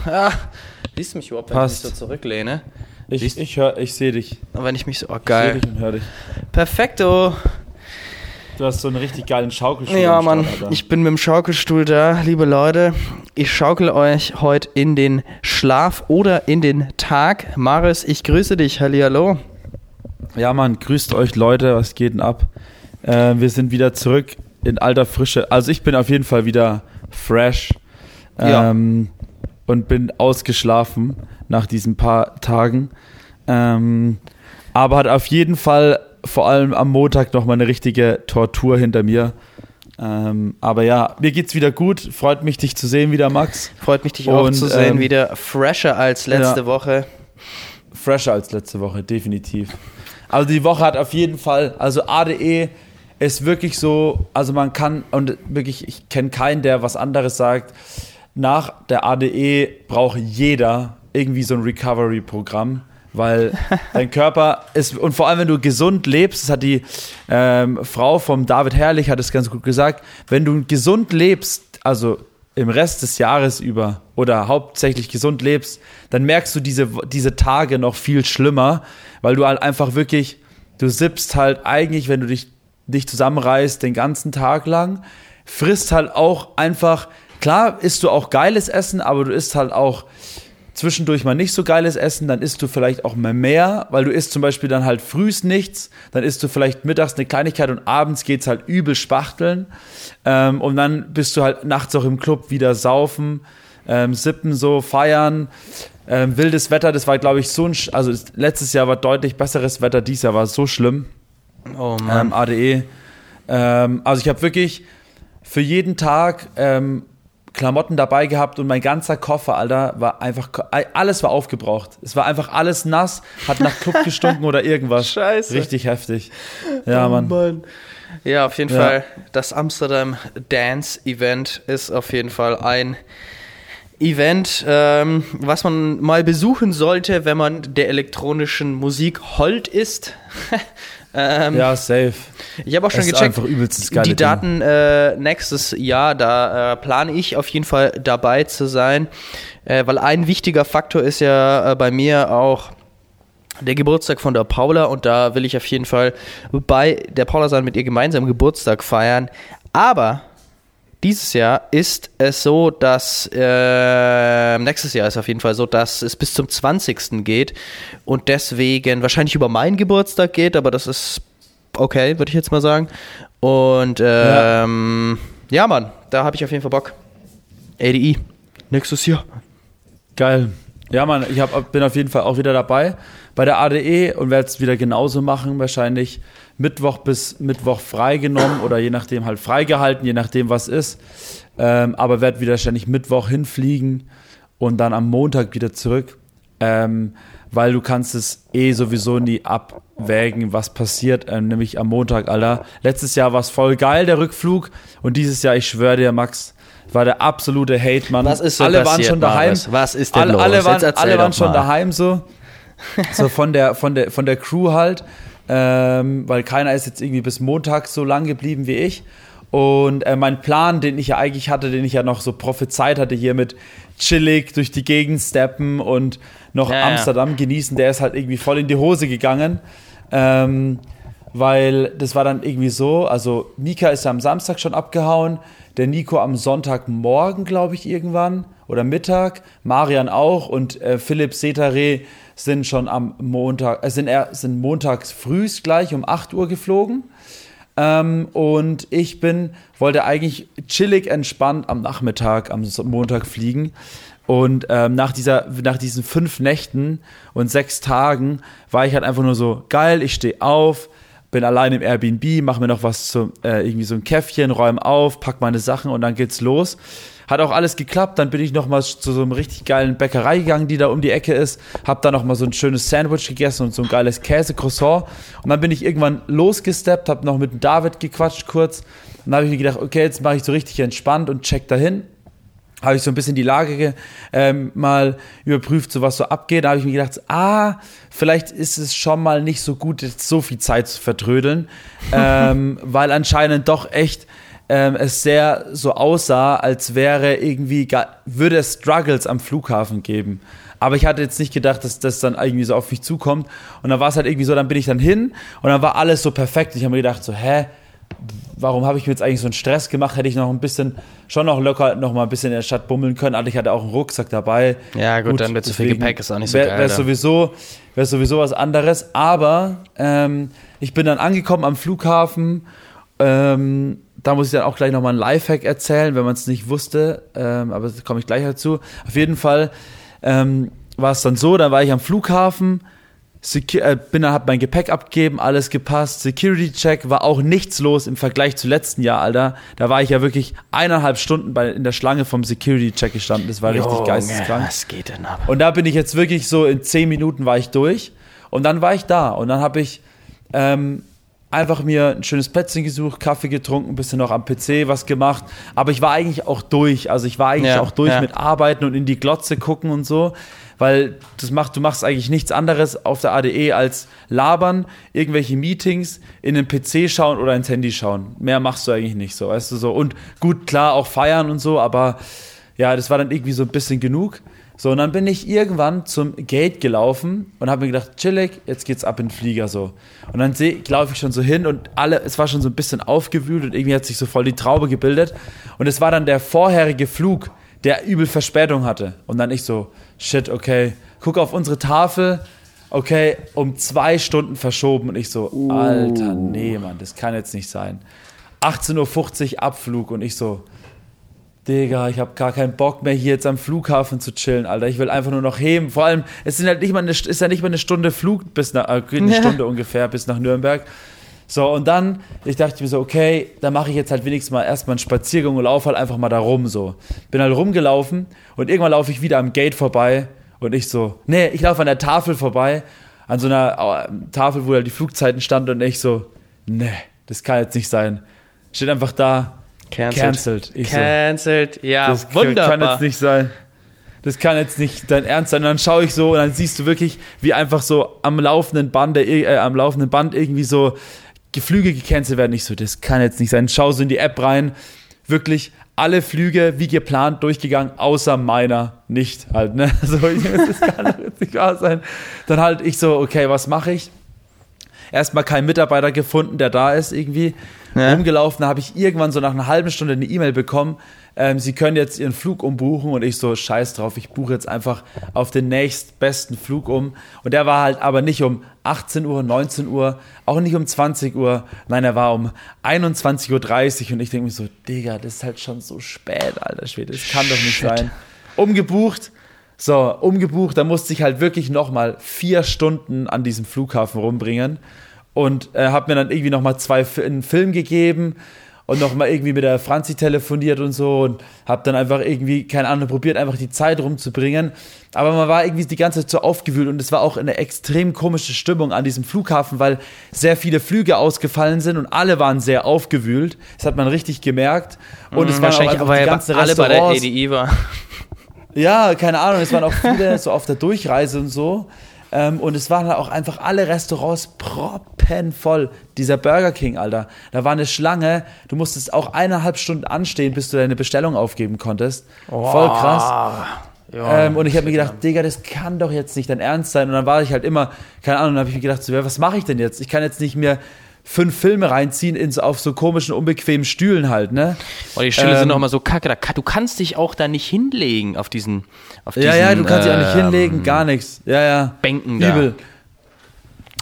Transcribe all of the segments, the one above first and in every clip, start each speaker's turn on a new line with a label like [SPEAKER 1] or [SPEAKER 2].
[SPEAKER 1] Ah, siehst du mich überhaupt, wenn
[SPEAKER 2] Passt.
[SPEAKER 1] ich mich so zurücklehne?
[SPEAKER 2] Ich,
[SPEAKER 1] Siehst-
[SPEAKER 2] ich, hör- ich sehe dich.
[SPEAKER 1] Und wenn ich mich so, oh
[SPEAKER 2] Ich sehe
[SPEAKER 1] geil.
[SPEAKER 2] dich und höre dich.
[SPEAKER 1] Perfekto.
[SPEAKER 2] Du hast so einen richtig geilen Schaukelstuhl.
[SPEAKER 1] Ja, Mann,
[SPEAKER 2] Start,
[SPEAKER 1] ich bin mit dem Schaukelstuhl da. Liebe Leute, ich schaukel euch heute in den Schlaf oder in den Tag. Maris, ich grüße dich. Hallihallo.
[SPEAKER 2] Ja, Mann, grüßt euch Leute, was geht denn ab? Äh, wir sind wieder zurück in alter Frische. Also ich bin auf jeden Fall wieder fresh
[SPEAKER 1] Ja.
[SPEAKER 2] Und bin ausgeschlafen nach diesen paar Tagen. Ähm, aber hat auf jeden Fall vor allem am Montag noch mal eine richtige Tortur hinter mir. Ähm, aber ja, mir geht's wieder gut. Freut mich, dich zu sehen wieder, Max.
[SPEAKER 1] Freut mich, dich auch
[SPEAKER 2] Und,
[SPEAKER 1] zu sehen.
[SPEAKER 2] ähm,
[SPEAKER 1] wieder fresher als letzte
[SPEAKER 2] ja.
[SPEAKER 1] Woche.
[SPEAKER 2] fresher als letzte Woche, definitiv. Also die Woche hat auf jeden Fall, also ADE ist wirklich so, also man kann, und wirklich, ich kenne keinen, der was anderes sagt, nach der ADE braucht jeder irgendwie so ein Recovery-Programm, weil dein Körper ist, und vor allem wenn du gesund lebst, das hat die ähm, Frau vom David Herrlich, hat es ganz gut gesagt, wenn du gesund lebst, also im Rest des Jahres über oder hauptsächlich gesund lebst, dann merkst du diese, diese Tage noch viel schlimmer, weil du halt einfach wirklich, du sippst halt eigentlich, wenn du dich, dich zusammenreißt, den ganzen Tag lang, frisst halt auch einfach, klar isst du auch geiles Essen, aber du isst halt auch zwischendurch mal nicht so geiles Essen, dann isst du vielleicht auch mal mehr, weil du isst zum Beispiel dann halt frühs nichts, dann isst du vielleicht mittags eine Kleinigkeit und abends geht's halt übel spachteln ähm, und dann bist du halt nachts auch im Club wieder saufen, ähm, sippen so, feiern, ähm, wildes Wetter, das war glaube ich so ein, also letztes Jahr war deutlich besseres Wetter, dieses Jahr war es so schlimm
[SPEAKER 1] Oh
[SPEAKER 2] ähm, ADE. Ähm, also ich habe wirklich für jeden Tag ähm, Klamotten dabei gehabt und mein ganzer Koffer, Alter, war einfach, alles war aufgebraucht. Es war einfach alles nass, hat nach Club gestunken oder irgendwas.
[SPEAKER 1] Scheiße.
[SPEAKER 2] Richtig heftig. Ja,
[SPEAKER 1] Oh
[SPEAKER 2] Mann.
[SPEAKER 1] Ja, auf jeden
[SPEAKER 2] Ja.
[SPEAKER 1] Fall. Das Amsterdam Dance Event ist auf jeden Fall ein Event, ähm, was man mal besuchen sollte, wenn man der elektronischen Musik hold ist. ähm,
[SPEAKER 2] Ja, safe.
[SPEAKER 1] Ich habe auch schon
[SPEAKER 2] Es ist
[SPEAKER 1] gecheckt,
[SPEAKER 2] einfach übelstes geile
[SPEAKER 1] die. Daten äh, nächstes Jahr, da äh, plane ich auf jeden Fall dabei zu sein, äh, weil ein wichtiger Faktor ist ja äh, bei mir auch der Geburtstag von der Paula und da will ich auf jeden Fall bei der Paula sein, mit ihr gemeinsam Geburtstag feiern. Aber dieses Jahr ist es so, dass äh, nächstes Jahr ist auf jeden Fall so, dass es bis zum 20. geht und deswegen wahrscheinlich über meinen Geburtstag geht, aber das ist okay, würde ich jetzt mal sagen. Und ähm, ja. Mann, da habe ich auf jeden Fall Bock. ADI, nächstes Jahr.
[SPEAKER 2] Geil. Ja, Mann, ich hab, bin auf jeden Fall auch wieder dabei bei der ADE und werde es wieder genauso machen. Wahrscheinlich Mittwoch bis Mittwoch freigenommen oder je nachdem halt freigehalten, je nachdem was ist. Ähm, aber werde wieder wahrscheinlich Mittwoch hinfliegen und dann am Montag wieder zurück. Ähm, weil du kannst es eh sowieso nie abwägen, was passiert, ähm, nämlich am Montag, Alter. Letztes Jahr war es voll geil, der Rückflug. Und dieses Jahr, ich schwöre dir, Max, war der absolute Hate, Mann.
[SPEAKER 1] Was ist denn
[SPEAKER 2] alle waren
[SPEAKER 1] passiert,
[SPEAKER 2] schon daheim.
[SPEAKER 1] Maris? Was ist denn
[SPEAKER 2] alle,
[SPEAKER 1] los?
[SPEAKER 2] Alle waren, alle waren schon
[SPEAKER 1] mal.
[SPEAKER 2] daheim so. So von der, von der, von der Crew halt. Ähm, weil keiner ist jetzt irgendwie bis Montag so lang geblieben wie ich. Und äh, mein Plan, den ich ja eigentlich hatte, den ich ja noch so prophezeit hatte, hier mit chillig durch die Gegend steppen und noch
[SPEAKER 1] Ja, ja.
[SPEAKER 2] Amsterdam genießen, der ist halt irgendwie voll in die Hose gegangen. Ähm, weil das war dann irgendwie so, also Mika ist am Samstag schon abgehauen, der Nico am Sonntagmorgen, glaube ich, irgendwann oder Mittag, Marian auch und äh, Philipp Setare sind schon am Montag, äh, sind, er, sind montags frühs gleich um 8 Uhr geflogen. Ähm, und ich bin, wollte eigentlich chillig entspannt am Nachmittag, am Montag fliegen. Und ähm, nach, dieser, nach diesen fünf Nächten und sechs Tagen war ich halt einfach nur so, geil, ich stehe auf, bin allein im Airbnb, mache mir noch was zum, äh, irgendwie so ein Käffchen, räume auf, pack meine Sachen und dann geht's los. Hat auch alles geklappt, dann bin ich noch mal zu so einem richtig geilen Bäckerei gegangen, die da um die Ecke ist, hab da noch mal so ein schönes Sandwich gegessen und so ein geiles Käse-Croissant. Und dann bin ich irgendwann losgesteppt, hab noch mit David gequatscht kurz. Und dann habe ich mir gedacht, okay, jetzt mache ich so richtig entspannt und check dahin habe ich so ein bisschen die Lage ge- ähm, mal überprüft, so was so abgeht. Da habe ich mir gedacht, ah, vielleicht ist es schon mal nicht so gut, jetzt so viel Zeit zu vertrödeln, ähm, weil anscheinend doch echt ähm, es sehr so aussah, als wäre irgendwie, würde es Struggles am Flughafen geben. Aber ich hatte jetzt nicht gedacht, dass das dann irgendwie so auf mich zukommt. Und dann war es halt irgendwie so, dann bin ich dann hin und dann war alles so perfekt. Ich habe mir gedacht, so, hä, warum habe ich mir jetzt eigentlich so einen Stress gemacht? Hätte ich noch ein bisschen, schon noch locker noch mal ein bisschen in der Stadt bummeln können. Aber ich hatte auch einen Rucksack dabei.
[SPEAKER 1] Ja, gut, dann wird zu viel Gepäck, ist auch nicht so
[SPEAKER 2] wär,
[SPEAKER 1] geil,
[SPEAKER 2] Wäre sowieso, wär sowieso was anderes. Aber ähm, ich bin dann angekommen am Flughafen. Ähm, da muss ich dann auch gleich nochmal einen Lifehack erzählen, wenn man es nicht wusste. Ähm, aber da komme ich gleich dazu. Auf jeden Fall ähm, war es dann so, dann war ich am Flughafen. Secu äh, bin dann, hab mein Gepäck abgegeben, alles gepasst. Security Check war auch nichts los im Vergleich zu letzten Jahr, Alter. Da war ich ja wirklich eineinhalb Stunden bei, in der Schlange vom Security Check gestanden. Das war richtig
[SPEAKER 1] Junge,
[SPEAKER 2] geisteskrank.
[SPEAKER 1] Was geht denn ab?
[SPEAKER 2] Und da bin ich jetzt wirklich so in zehn Minuten war ich durch. Und dann war ich da. Und dann habe ich ähm, einfach mir ein schönes Plätzchen gesucht, Kaffee getrunken, ein bisschen noch am PC was gemacht. Aber ich war eigentlich auch durch. Also ich war eigentlich
[SPEAKER 1] Ja,
[SPEAKER 2] auch durch
[SPEAKER 1] ja.
[SPEAKER 2] mit Arbeiten und in die Glotze gucken und so. Weil das macht, du machst eigentlich nichts anderes auf der ADE als labern, irgendwelche Meetings, in den PC schauen oder ins Handy schauen. Mehr machst du eigentlich nicht so, weißt du so. Und gut, klar, auch feiern und so, aber ja, das war dann irgendwie so ein bisschen genug. So, und dann bin ich irgendwann zum Gate gelaufen und habe mir gedacht, chillig, jetzt geht's ab in den Flieger so. Und dann laufe ich schon so hin und alle, es war schon so ein bisschen aufgewühlt und irgendwie hat sich so voll die Traube gebildet. Und es war dann der vorherige Flug, der übel Verspätung hatte. Und dann ich so, shit, okay, guck auf unsere Tafel, okay, um zwei Stunden verschoben. Und ich so, Alter, nee, Mann, das kann jetzt nicht sein. 18.50 Uhr Abflug und ich so, Digga, ich habe gar keinen Bock mehr hier jetzt am Flughafen zu chillen, Alter. Ich will einfach nur noch heben. Vor allem, es sind halt nicht mal eine, ist ja nicht mal eine Stunde Flug bis nach, äh, eine
[SPEAKER 1] Ja.
[SPEAKER 2] Stunde ungefähr bis nach Nürnberg. So, und dann, ich dachte mir so, okay, dann mache ich jetzt halt wenigstens mal erstmal einen Spaziergang und laufe halt einfach mal da rum, so. Bin halt rumgelaufen und irgendwann laufe ich wieder am Gate vorbei und ich so, nee, ich laufe an der Tafel vorbei, an so einer Tafel, wo halt die Flugzeiten standen und ich so, nee, das kann jetzt nicht sein. Steht einfach da,
[SPEAKER 1] Cancelled.
[SPEAKER 2] cancelled. Ich so,
[SPEAKER 1] Cancelled, ja,
[SPEAKER 2] das
[SPEAKER 1] wunderbar.
[SPEAKER 2] kann jetzt nicht sein. Das kann jetzt nicht dein Ernst sein. Und dann schaue ich so und dann siehst du wirklich, wie einfach so am laufenden Band, äh, am laufenden Band irgendwie so Flüge gecancelt werden. Ich so, das kann jetzt nicht sein. Schau so in die App rein. Wirklich alle Flüge wie geplant durchgegangen, außer meiner nicht halt. Ne? So, das kann doch jetzt nicht wahr sein. Dann halt ich so, okay, was mache ich? Erstmal keinen Mitarbeiter gefunden, der da ist irgendwie.
[SPEAKER 1] Ja.
[SPEAKER 2] Rumgelaufen, da habe ich irgendwann so nach einer halben Stunde eine E-Mail bekommen. Ähm, Sie können jetzt Ihren Flug umbuchen und ich so, scheiß drauf, ich buche jetzt einfach auf den nächstbesten Flug um. Und der war halt aber nicht um 18 Uhr, 19 Uhr, auch nicht um 20 Uhr, nein, er war um 21.30 Uhr und ich denke mir so, Digga, das ist halt schon so spät, alter Schwede, das kann doch nicht
[SPEAKER 1] Shit.
[SPEAKER 2] sein. Umgebucht, so, umgebucht, da musste ich halt wirklich nochmal vier Stunden an diesem Flughafen rumbringen und äh, habe mir dann irgendwie nochmal zwei einen Film gegeben und nochmal irgendwie mit der Franzi telefoniert und so und habe dann einfach irgendwie, keine Ahnung, probiert einfach die Zeit rumzubringen. Aber man war irgendwie die ganze Zeit so aufgewühlt und es war auch eine extrem komische Stimmung an diesem Flughafen, weil sehr viele Flüge ausgefallen sind und alle waren sehr aufgewühlt. Das hat man richtig gemerkt. Und es waren auch
[SPEAKER 1] Wahrscheinlich,
[SPEAKER 2] einfach
[SPEAKER 1] weil
[SPEAKER 2] die ganzen
[SPEAKER 1] alle bei der. ADI war.
[SPEAKER 2] Ja, keine Ahnung, es waren auch viele so auf der Durchreise und so. Ähm, und es waren halt auch einfach alle Restaurants proppenvoll. Dieser Burger King, Alter. Da war eine Schlange. Du musstest auch eineinhalb Stunden anstehen, bis du deine Bestellung aufgeben konntest. Voll krass.
[SPEAKER 1] Ja,
[SPEAKER 2] Ähm, und ich habe mir gedacht, Digga, das kann doch jetzt nicht dein Ernst sein. Und dann war ich halt immer, keine Ahnung, dann habe ich mir gedacht, so, was mache ich denn jetzt? Ich kann jetzt nicht mehr fünf Filme reinziehen in so, auf so komischen, unbequemen Stühlen halt, ne?
[SPEAKER 1] Oh, die Stühle sind
[SPEAKER 2] Ähm,
[SPEAKER 1] auch immer so kacke. Da, du kannst dich auch da nicht hinlegen auf diesen, auf
[SPEAKER 2] Ja,
[SPEAKER 1] diesen
[SPEAKER 2] ja, du kannst dich auch nicht
[SPEAKER 1] ähm,
[SPEAKER 2] hinlegen, gar nichts. Ja, ja.
[SPEAKER 1] Bänken da.
[SPEAKER 2] Übel.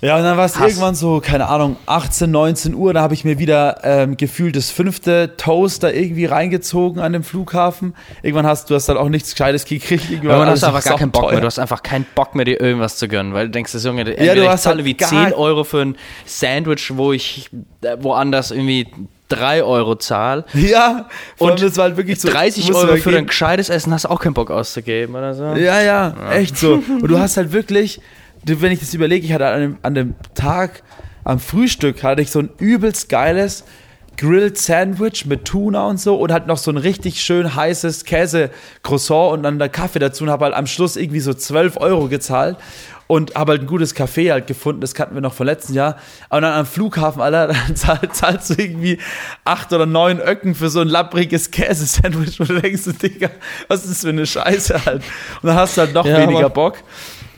[SPEAKER 2] Ja, und dann war es irgendwann so, keine Ahnung, 18, 19 Uhr, da habe ich mir wieder ähm, gefühlt das fünfte Toast da irgendwie reingezogen an dem Flughafen. Irgendwann hast du hast dann auch nichts Gescheites gekriegt. Irgendwann alles
[SPEAKER 1] hast du einfach gar keinen Bock mehr.
[SPEAKER 2] sauteuer.
[SPEAKER 1] Du hast einfach keinen Bock mehr, dir irgendwas zu gönnen, weil du denkst, das Junge,
[SPEAKER 2] du
[SPEAKER 1] entweder ich
[SPEAKER 2] hast
[SPEAKER 1] zahle
[SPEAKER 2] halt
[SPEAKER 1] wie
[SPEAKER 2] gar-
[SPEAKER 1] 10 Euro für ein Sandwich, wo ich äh, woanders irgendwie 3 Euro zahle.
[SPEAKER 2] Ja,
[SPEAKER 1] Und
[SPEAKER 2] es war halt wirklich so
[SPEAKER 1] 30
[SPEAKER 2] musst du
[SPEAKER 1] Euro
[SPEAKER 2] mal
[SPEAKER 1] für ein gescheites Essen hast du auch keinen Bock auszugeben oder so.
[SPEAKER 2] Ja, ja, echt so. Und du hast halt wirklich, du- wenn ich das überlege, ich hatte an dem, an dem Tag, am Frühstück, hatte ich so ein übelst geiles Grilled Sandwich mit Tuna und so und halt noch so ein richtig schön heißes Käse-Croissant und dann der Kaffee dazu und habe halt am Schluss irgendwie so 12 Euro gezahlt. und habe halt ein gutes Café halt gefunden, das kannten wir noch vom letzten Jahr. Und dann am Flughafen, Alter, dann zahl, zahlst du irgendwie acht oder neun Öcken für so ein lappriges Käsesandwich, wo du denkst, Digga, was ist das für eine Scheiße halt. Und dann hast du halt noch
[SPEAKER 1] Ja,
[SPEAKER 2] weniger Bock.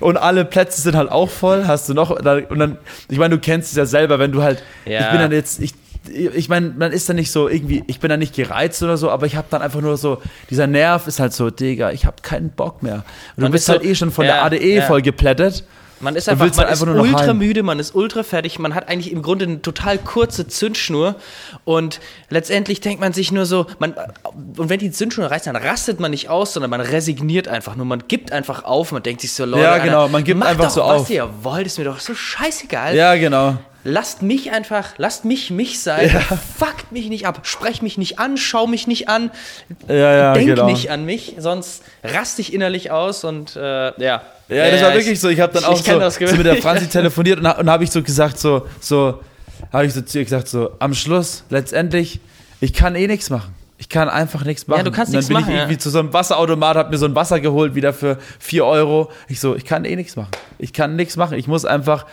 [SPEAKER 2] Und alle Plätze sind halt auch voll, hast du noch, und dann, ich meine, du kennst es ja selber, wenn du halt, ich
[SPEAKER 1] Ja.
[SPEAKER 2] bin dann jetzt, ich, ich meine, man ist dann nicht so irgendwie, ich bin dann nicht gereizt oder so, aber ich habe dann einfach nur so, dieser Nerv ist halt so, Digga, ich habe keinen Bock mehr. Und du
[SPEAKER 1] Man
[SPEAKER 2] bist
[SPEAKER 1] so-
[SPEAKER 2] halt eh schon von
[SPEAKER 1] ja,
[SPEAKER 2] der ADE
[SPEAKER 1] ja.
[SPEAKER 2] voll geplättet.
[SPEAKER 1] Man ist einfach, man ist
[SPEAKER 2] einfach nur noch
[SPEAKER 1] ultra
[SPEAKER 2] heim.
[SPEAKER 1] müde, man ist ultra fertig, man hat eigentlich im Grunde eine total kurze Zündschnur und letztendlich denkt man sich nur so, man, und wenn die Zündschnur reißt, dann rastet man nicht aus, sondern man resigniert einfach nur, man gibt einfach auf, man denkt sich so, Leute,
[SPEAKER 2] Ja, genau, man gibt
[SPEAKER 1] macht
[SPEAKER 2] einfach
[SPEAKER 1] doch,
[SPEAKER 2] so
[SPEAKER 1] was
[SPEAKER 2] auf.
[SPEAKER 1] ihr wollt, ist mir doch so scheißegal.
[SPEAKER 2] Ja, genau.
[SPEAKER 1] Lasst mich einfach, lasst mich mich sein, fuckt mich nicht ab, sprech mich nicht an, schau mich nicht an,
[SPEAKER 2] Ja, ja,
[SPEAKER 1] denk
[SPEAKER 2] genau.
[SPEAKER 1] nicht an mich, sonst raste ich innerlich aus und äh, ja.
[SPEAKER 2] Ja, das war
[SPEAKER 1] ich-
[SPEAKER 2] wirklich so. Ich habe dann
[SPEAKER 1] ich-
[SPEAKER 2] auch
[SPEAKER 1] ich
[SPEAKER 2] so, so mit der. Franzi telefoniert und, und habe ich so gesagt, so, so, habe ich so zu ihr gesagt, so, am Schluss, letztendlich, ich kann eh nichts machen. Ich kann einfach nichts machen.
[SPEAKER 1] du kannst
[SPEAKER 2] und dann
[SPEAKER 1] nichts
[SPEAKER 2] bin
[SPEAKER 1] machen,
[SPEAKER 2] ich
[SPEAKER 1] ja.
[SPEAKER 2] irgendwie zu so einem Wasserautomat, habe mir so ein Wasser geholt, wieder für 4 Euro. Ich so, ich kann eh nichts machen. Ich kann nichts machen. Ich muss einfach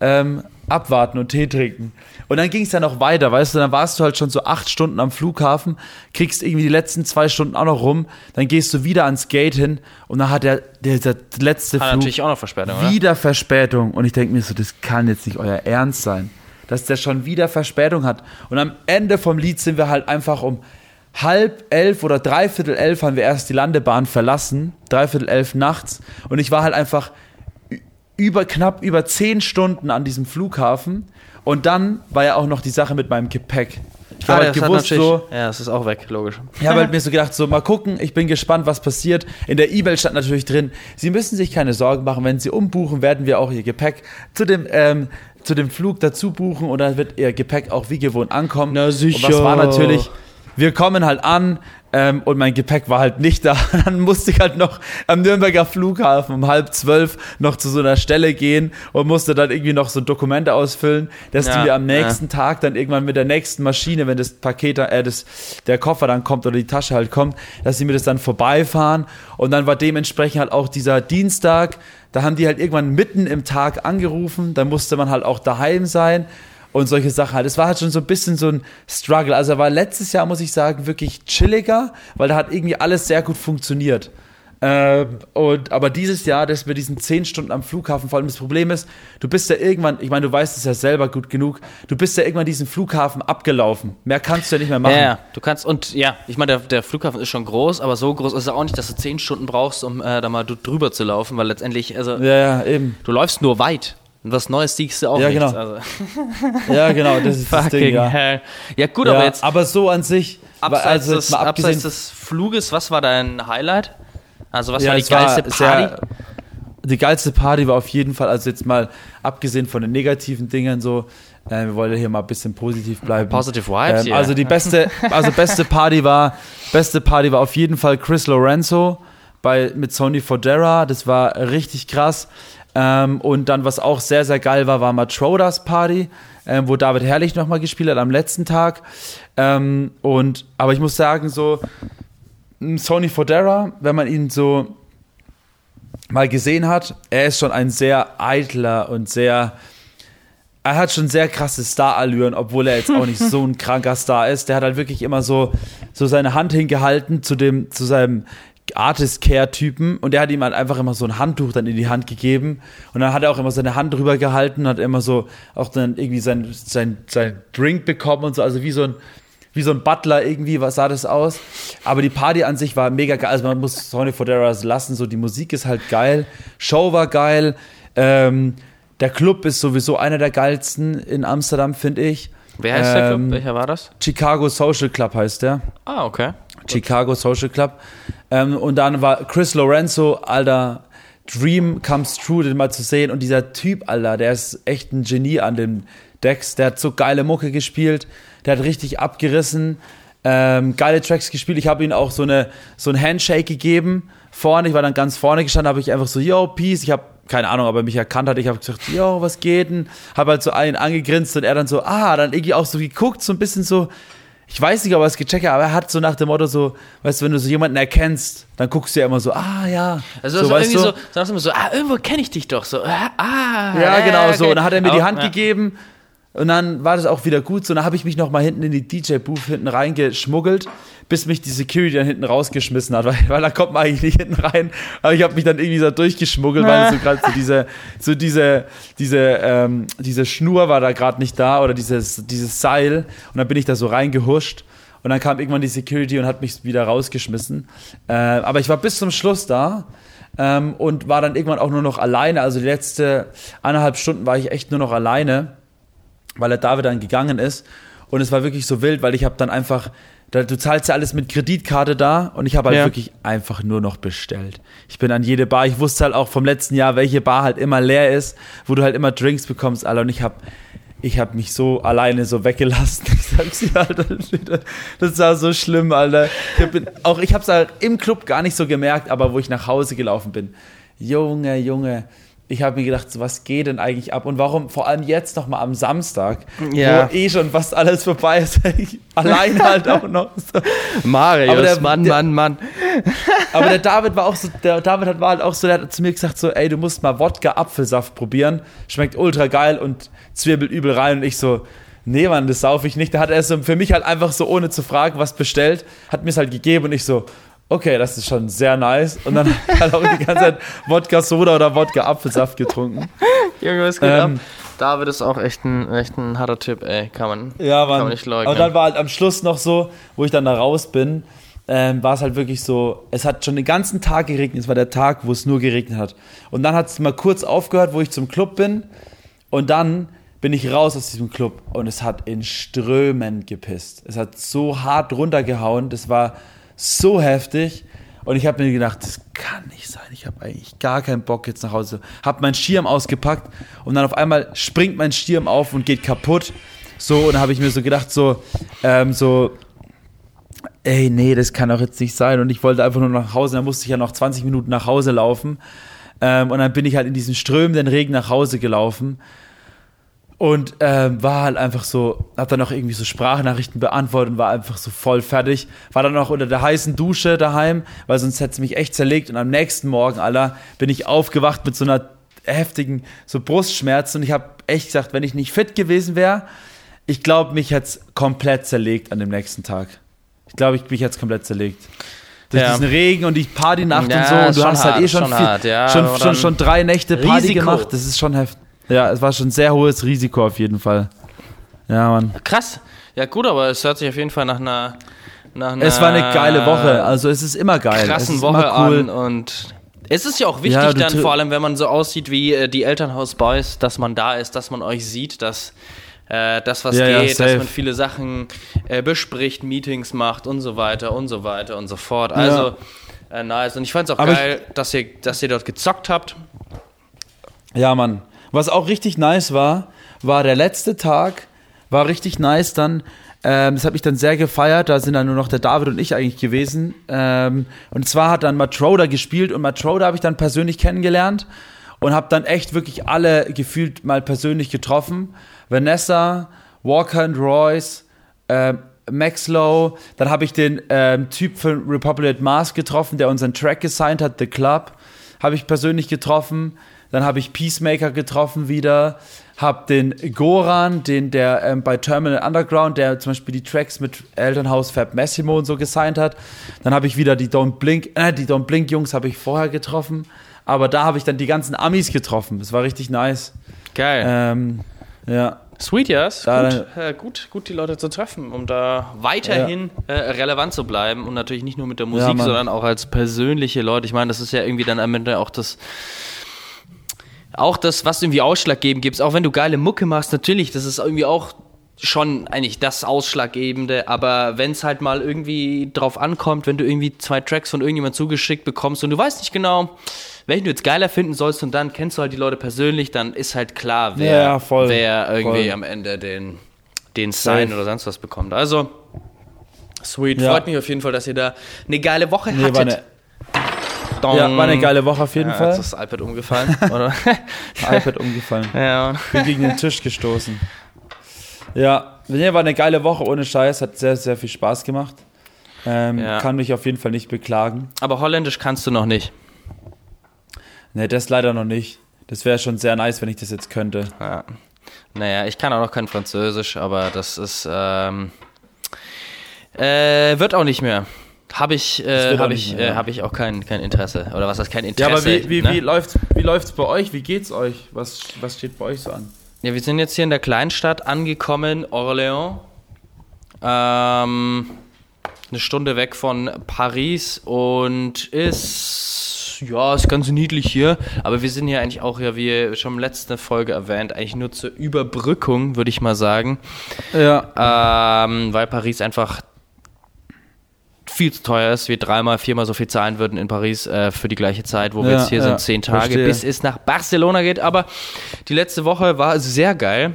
[SPEAKER 2] ähm, abwarten und Tee trinken. Und dann ging es ja noch weiter, weißt du, dann warst du halt schon so acht Stunden am Flughafen, kriegst irgendwie die letzten zwei Stunden auch noch rum, dann gehst du wieder ans Gate hin und dann hat der, der, der letzte
[SPEAKER 1] Hat
[SPEAKER 2] Flug
[SPEAKER 1] natürlich auch noch Verspätung, oder?
[SPEAKER 2] wieder Verspätung. Und ich denke mir so, das kann jetzt nicht euer Ernst sein, dass der schon wieder Verspätung hat. Und am Ende vom Lied sind wir halt einfach um halb elf oder dreiviertel elf haben wir erst die Landebahn verlassen, dreiviertel elf nachts. Und ich war halt einfach über knapp über zehn Stunden an diesem Flughafen. Und dann war ja auch noch die Sache mit meinem Gepäck. Ich habe
[SPEAKER 1] Ah,
[SPEAKER 2] halt gewusst, so,
[SPEAKER 1] ja, das ist auch weg, logisch.
[SPEAKER 2] ich habe halt mir so gedacht, so mal gucken, ich bin gespannt, was passiert. In der E-Mail stand natürlich drin, Sie müssen sich keine Sorgen machen, wenn Sie umbuchen, werden wir auch Ihr Gepäck zu dem, ähm, zu dem Flug dazu buchen und dann wird Ihr Gepäck auch wie gewohnt ankommen.
[SPEAKER 1] Na sicher.
[SPEAKER 2] Und was war natürlich, wir kommen halt an ähm, und mein Gepäck war halt nicht da. Dann musste ich halt noch am Nürnberger Flughafen um halb zwölf noch zu so einer Stelle gehen und musste dann irgendwie noch so Dokumente ausfüllen, dass
[SPEAKER 1] Ja,
[SPEAKER 2] die mir am
[SPEAKER 1] ja.
[SPEAKER 2] nächsten Tag dann irgendwann mit der nächsten Maschine, wenn das Paket, äh, das, der Koffer dann kommt oder die Tasche halt kommt, dass sie mir das dann vorbeifahren. Und dann war dementsprechend halt auch dieser Dienstag, da haben die halt irgendwann mitten im Tag angerufen, da musste man halt auch daheim sein und solche Sachen halt. Es war halt schon so ein bisschen so ein Struggle. Also er war letztes Jahr, muss ich sagen, wirklich chilliger, weil da hat irgendwie alles sehr gut funktioniert. Ähm, und, aber dieses Jahr, das mit diesen zehn Stunden am Flughafen, vor allem das Problem ist, du bist ja irgendwann, ich meine, du weißt es ja selber gut genug, du bist ja irgendwann diesen Flughafen abgelaufen. Mehr kannst du ja nicht mehr machen.
[SPEAKER 1] Ja, ja, du kannst, und ja, ich meine, der, der Flughafen ist schon groß, aber so groß ist er auch nicht, dass du zehn Stunden brauchst, um äh, da mal drüber zu laufen, weil letztendlich, also,
[SPEAKER 2] Ja, ja, eben.
[SPEAKER 1] du läufst nur weit. Und was Neues siehst du auch
[SPEAKER 2] Ja,
[SPEAKER 1] nichts.
[SPEAKER 2] genau.
[SPEAKER 1] Also,
[SPEAKER 2] Ja, genau, das ist das Ding,
[SPEAKER 1] fucking
[SPEAKER 2] ja.
[SPEAKER 1] hell. Ja, gut,
[SPEAKER 2] ja,
[SPEAKER 1] aber jetzt,
[SPEAKER 2] aber so an sich,
[SPEAKER 1] abseits,
[SPEAKER 2] also
[SPEAKER 1] des, abseits des Fluges, was war dein Highlight? Also, was
[SPEAKER 2] Ja,
[SPEAKER 1] war die
[SPEAKER 2] es war
[SPEAKER 1] geilste Party?
[SPEAKER 2] sehr- die geilste Party war auf jeden Fall, also jetzt mal abgesehen von den negativen Dingen so, äh, wir wollen hier mal ein bisschen positiv bleiben.
[SPEAKER 1] Positive Vibes,
[SPEAKER 2] Ähm. Also die beste, also beste Party war, beste Party war auf jeden Fall Chris Lorenzo bei, mit Sony Fodera, das war richtig krass. Ähm, und dann, was auch sehr, sehr geil war, war Matrodas Party, ähm, wo David Herrlich nochmal gespielt hat am letzten Tag. Ähm, und, aber ich muss sagen, so, Sony Fodera, wenn man ihn so mal gesehen hat, er ist schon ein sehr eitler und sehr, er hat schon sehr krasse Star-Allüren, obwohl er jetzt auch nicht so ein kranker Star ist. Der hat halt wirklich immer so, so seine Hand hingehalten zu dem, zu seinem Artist-Care-Typen und der hat ihm halt einfach immer so ein Handtuch dann in die Hand gegeben und dann hat er auch immer seine Hand drüber gehalten, hat immer so auch dann irgendwie sein, sein, sein Drink bekommen und so, also wie so ein, wie so ein Butler irgendwie, was sah das aus? Aber die Party an sich war mega geil. Also man muss Sony Foderas lassen, so die Musik ist halt geil, Show war geil, ähm, der Club ist sowieso einer der geilsten in Amsterdam, finde ich.
[SPEAKER 1] Wer heißt der
[SPEAKER 2] Ähm,
[SPEAKER 1] Club? Welcher war das?
[SPEAKER 2] Chicago Social Club heißt der.
[SPEAKER 1] Ah, okay.
[SPEAKER 2] Chicago Social Club. Ähm, und dann war Chris Lorenzo, Alter, Dream comes true, den mal zu sehen. Und dieser Typ, Alter, der ist echt ein Genie an den Decks. Der hat so geile Mucke gespielt. Der hat richtig abgerissen. Ähm, geile Tracks gespielt. Ich habe ihm auch so, eine, so ein Handshake gegeben. Vorne, ich war dann ganz vorne gestanden, habe ich einfach so, yo, peace. Ich habe keine Ahnung, ob er mich erkannt hat. Ich habe gesagt, yo, was geht denn? Habe halt so einen angegrinst und er dann so, ah, dann irgendwie auch so geguckt, so ein bisschen so, ich weiß nicht, ob er es gecheckt hat, aber er hat so nach dem Motto so, weißt du, wenn du so jemanden erkennst, dann guckst du ja immer so, ah ja.
[SPEAKER 1] Also
[SPEAKER 2] so,
[SPEAKER 1] so,
[SPEAKER 2] weißt
[SPEAKER 1] irgendwie
[SPEAKER 2] du?
[SPEAKER 1] so, sagst du immer so, ah, irgendwo kenne ich dich doch. So, ah, ah
[SPEAKER 2] Ja, genau so.
[SPEAKER 1] okay.
[SPEAKER 2] Und dann hat er mir die
[SPEAKER 1] Auch,
[SPEAKER 2] Hand
[SPEAKER 1] ja.
[SPEAKER 2] gegeben und dann war das auch wieder gut. So, und dann habe ich mich noch mal hinten in die DJ-Booth hinten reingeschmuggelt, bis mich die Security dann hinten rausgeschmissen hat, weil, weil da kommt man eigentlich nicht hinten rein. Aber ich habe mich dann irgendwie so durchgeschmuggelt, weil so gerade so diese, so diese, diese, ähm, diese Schnur war da gerade nicht da oder dieses, dieses Seil. Und dann bin ich da so reingehuscht. Und dann kam irgendwann die Security und hat mich wieder rausgeschmissen. Äh, aber ich war bis zum Schluss da ähm, und war dann irgendwann auch nur noch alleine. Also die letzte eineinhalb Stunden war ich echt nur noch alleine, weil der David dann gegangen ist. Und es war wirklich so wild, weil ich habe dann einfach, du zahlst ja alles mit Kreditkarte da und ich habe halt
[SPEAKER 1] Ja.
[SPEAKER 2] wirklich einfach nur noch bestellt. Ich bin an jede Bar, ich wusste halt auch vom letzten Jahr, welche Bar halt immer leer ist, wo du halt immer Drinks bekommst, Alter. Und ich habe ich habe mich so alleine so weggelassen. Ich sag's dir, Alter. Das war so schlimm, Alter. Ich hab, auch ich habe es im Club gar nicht so gemerkt, aber wo ich nach Hause gelaufen bin. Junge, Junge. Ich habe mir gedacht, so, was geht denn eigentlich ab? Und warum vor allem jetzt nochmal am Samstag,
[SPEAKER 1] Ja.
[SPEAKER 2] wo eh schon fast alles vorbei ist, ich alleine halt auch noch. So.
[SPEAKER 1] Marius,
[SPEAKER 2] Aber der-
[SPEAKER 1] Mann,
[SPEAKER 2] der-
[SPEAKER 1] Mann, Mann.
[SPEAKER 2] Aber der David war auch so, der David hat, war halt auch so, der hat zu mir gesagt so, ey, du musst mal Wodka-Apfelsaft probieren. Schmeckt ultra geil und zwirbelt übel rein. Und ich so, nee, Mann, das sauf ich nicht. Da hat er so für mich halt einfach so, ohne zu fragen, was bestellt, hat mir es halt gegeben und ich so, okay, das ist schon sehr nice. Und dann hat er auch die ganze Zeit Wodka-Soda oder Wodka-Apfelsaft getrunken.
[SPEAKER 1] Junge, was geht
[SPEAKER 2] Ähm,
[SPEAKER 1] ab? David ist auch echt ein, echt ein harter Typ, ey. Kann man,
[SPEAKER 2] Ja,
[SPEAKER 1] kann
[SPEAKER 2] Mann.
[SPEAKER 1] man nicht leugnen.
[SPEAKER 2] Und dann war halt am Schluss noch so, wo ich dann da raus bin, ähm, war es halt wirklich so, es hat schon den ganzen Tag geregnet. Es war der Tag, wo es nur geregnet hat. Und dann hat es mal kurz aufgehört, wo ich zum Club bin. Und dann bin ich raus aus diesem Club und es hat in Strömen gepisst. Es hat so hart runtergehauen. Das war so heftig. Und ich habe mir gedacht, das kann nicht sein. Ich habe eigentlich gar keinen Bock jetzt nach Hause. Habe meinen Schirm ausgepackt und dann auf einmal springt mein Schirm auf und geht kaputt. So, und dann habe ich mir so gedacht, so, ähm, so, ey, nee, das kann doch jetzt nicht sein. Und ich wollte einfach nur nach Hause. Dann musste ich ja noch 20 Minuten nach Hause laufen. Ähm, und dann bin ich halt in diesen strömenden Regen nach Hause gelaufen. Und ähm, war halt einfach so, hab dann noch irgendwie so Sprachnachrichten beantwortet und war einfach so voll fertig. War dann noch unter der heißen Dusche daheim, weil sonst hätte es mich echt zerlegt. Und am nächsten Morgen, Alter, bin ich aufgewacht mit so einer heftigen so Brustschmerzen. Und ich habe echt gesagt, wenn ich nicht fit gewesen wäre, ich glaube, mich hätte es komplett zerlegt an dem nächsten Tag. Ich glaube, ich mich jetzt komplett zerlegt. Durch
[SPEAKER 1] Ja.
[SPEAKER 2] diesen Regen und die Partynacht
[SPEAKER 1] Ja,
[SPEAKER 2] und so. Und du
[SPEAKER 1] schon
[SPEAKER 2] hast halt eh schon,
[SPEAKER 1] schon
[SPEAKER 2] viel,
[SPEAKER 1] hart, ja,
[SPEAKER 2] schon, schon, schon drei Nächte Party
[SPEAKER 1] Risiko.
[SPEAKER 2] gemacht. Das ist schon heftig. Ja, es war schon ein sehr hohes Risiko auf jeden Fall. Ja, Mann.
[SPEAKER 1] Krass. Ja, gut, aber es hört sich auf jeden Fall nach einer. Nach einer
[SPEAKER 2] Es war eine geile Woche. Also es ist immer geil. es
[SPEAKER 1] krassen
[SPEAKER 2] ist
[SPEAKER 1] Woche
[SPEAKER 2] cool.
[SPEAKER 1] an und es ist ja auch wichtig
[SPEAKER 2] Ja,
[SPEAKER 1] dann, vor allem wenn man so aussieht wie äh, die Elternhausboys, dass man da ist, dass man euch sieht, dass äh, das, was
[SPEAKER 2] Ja, ja,
[SPEAKER 1] geht, dass
[SPEAKER 2] safe.
[SPEAKER 1] man viele Sachen äh, bespricht, Meetings macht und so weiter und so weiter und so fort. Also, äh, nice. Und ich fand es auch
[SPEAKER 2] Aber
[SPEAKER 1] geil, dass, ihr, dass ihr dort gezockt habt.
[SPEAKER 2] Ja, Mann. Was auch richtig nice war, war der letzte Tag, war richtig nice dann. Ähm, das hat mich dann sehr gefeiert. Da sind dann nur noch der David und ich eigentlich gewesen. Ähm, und zwar hat dann Matroda gespielt und Matroda habe ich dann persönlich kennengelernt und habe dann echt wirklich alle gefühlt mal persönlich getroffen. Vanessa, Walker and Royce, ähm, Max Lowe, dann habe ich den ähm, Typ von Republic Mars getroffen, der unseren Track gesigned hat, The Club, habe ich persönlich getroffen. Dann habe ich Peacemaker getroffen wieder, habe den Goran, den der ähm, bei Terminal Underground, der zum Beispiel die Tracks mit Elternhaus Fab Massimo und so gesigned hat. Dann habe ich wieder die Don't Blink, äh, die Don't Blink Jungs habe ich vorher getroffen, aber da habe ich dann die ganzen Amis getroffen. Das war richtig nice.
[SPEAKER 1] Geil.
[SPEAKER 2] Ähm, ja.
[SPEAKER 1] Sweet, ja.
[SPEAKER 2] Da-
[SPEAKER 1] gut, äh, gut, gut, die Leute zu treffen, um da weiterhin äh, relevant zu bleiben und natürlich nicht nur mit der Musik,
[SPEAKER 2] Mann.
[SPEAKER 1] sondern auch als persönliche Leute. Ich meine, das ist ja irgendwie dann am Ende auch das, auch das, was irgendwie ausschlaggebend gibt. Auch wenn du geile Mucke machst, natürlich, das ist irgendwie auch schon eigentlich das Ausschlaggebende, aber wenn es halt mal irgendwie drauf ankommt, wenn du irgendwie zwei Tracks von irgendjemand zugeschickt bekommst und du weißt nicht genau, welchen du jetzt geiler finden sollst und dann kennst du halt die Leute persönlich, dann ist halt klar, wer,
[SPEAKER 2] Ja, voll.
[SPEAKER 1] wer irgendwie
[SPEAKER 2] Voll.
[SPEAKER 1] am Ende den, den Sign oder sonst was bekommt. Also, sweet.
[SPEAKER 2] Ja.
[SPEAKER 1] Freut mich auf jeden Fall, dass ihr da eine geile Woche
[SPEAKER 2] Nee,
[SPEAKER 1] hattet. Dong.
[SPEAKER 2] ja, war eine geile Woche auf jeden
[SPEAKER 1] Ja,
[SPEAKER 2] Fall.
[SPEAKER 1] Ist das iPad umgefallen, oder?
[SPEAKER 2] iPad umgefallen.
[SPEAKER 1] ja,
[SPEAKER 2] Bin gegen den Tisch gestoßen. Ja, nee, war eine geile Woche ohne Scheiß, hat sehr, sehr viel Spaß gemacht. Ähm,
[SPEAKER 1] Ja.
[SPEAKER 2] Kann mich auf jeden Fall nicht beklagen.
[SPEAKER 1] Aber Holländisch kannst du noch nicht.
[SPEAKER 2] Ne, das leider noch nicht. Das wäre schon sehr nice, wenn ich das jetzt könnte.
[SPEAKER 1] Ja. Naja, ich kann auch noch kein Französisch, aber das ist, ähm, äh, wird auch nicht mehr. Habe ich, äh,
[SPEAKER 2] nicht
[SPEAKER 1] ich, äh,
[SPEAKER 2] ja.
[SPEAKER 1] hab ich auch kein, kein Interesse. Oder was heißt kein
[SPEAKER 2] Ja,
[SPEAKER 1] Interesse?
[SPEAKER 2] aber wie, wie,
[SPEAKER 1] ne?
[SPEAKER 2] wie, läuft's, wie läuft's bei euch? Wie geht's euch? Was, was steht bei euch so an?
[SPEAKER 1] Ja, wir sind jetzt hier in der Kleinstadt angekommen, Orléans. Ähm, eine Stunde weg von Paris und ist, ja, ist ganz niedlich hier. Aber wir sind hier eigentlich auch, ja, wie schon in der letzten Folge erwähnt, eigentlich nur zur Überbrückung, würde ich mal sagen.
[SPEAKER 2] Ja.
[SPEAKER 1] Ähm, weil Paris einfach viel zu teuer ist, wir dreimal, viermal so viel zahlen würden in Paris äh, für die gleiche Zeit, wo wir
[SPEAKER 2] Ja,
[SPEAKER 1] jetzt hier
[SPEAKER 2] ja,
[SPEAKER 1] sind, zehn Tage,
[SPEAKER 2] verstehe.
[SPEAKER 1] bis es nach Barcelona geht. Aber die letzte Woche war sehr geil.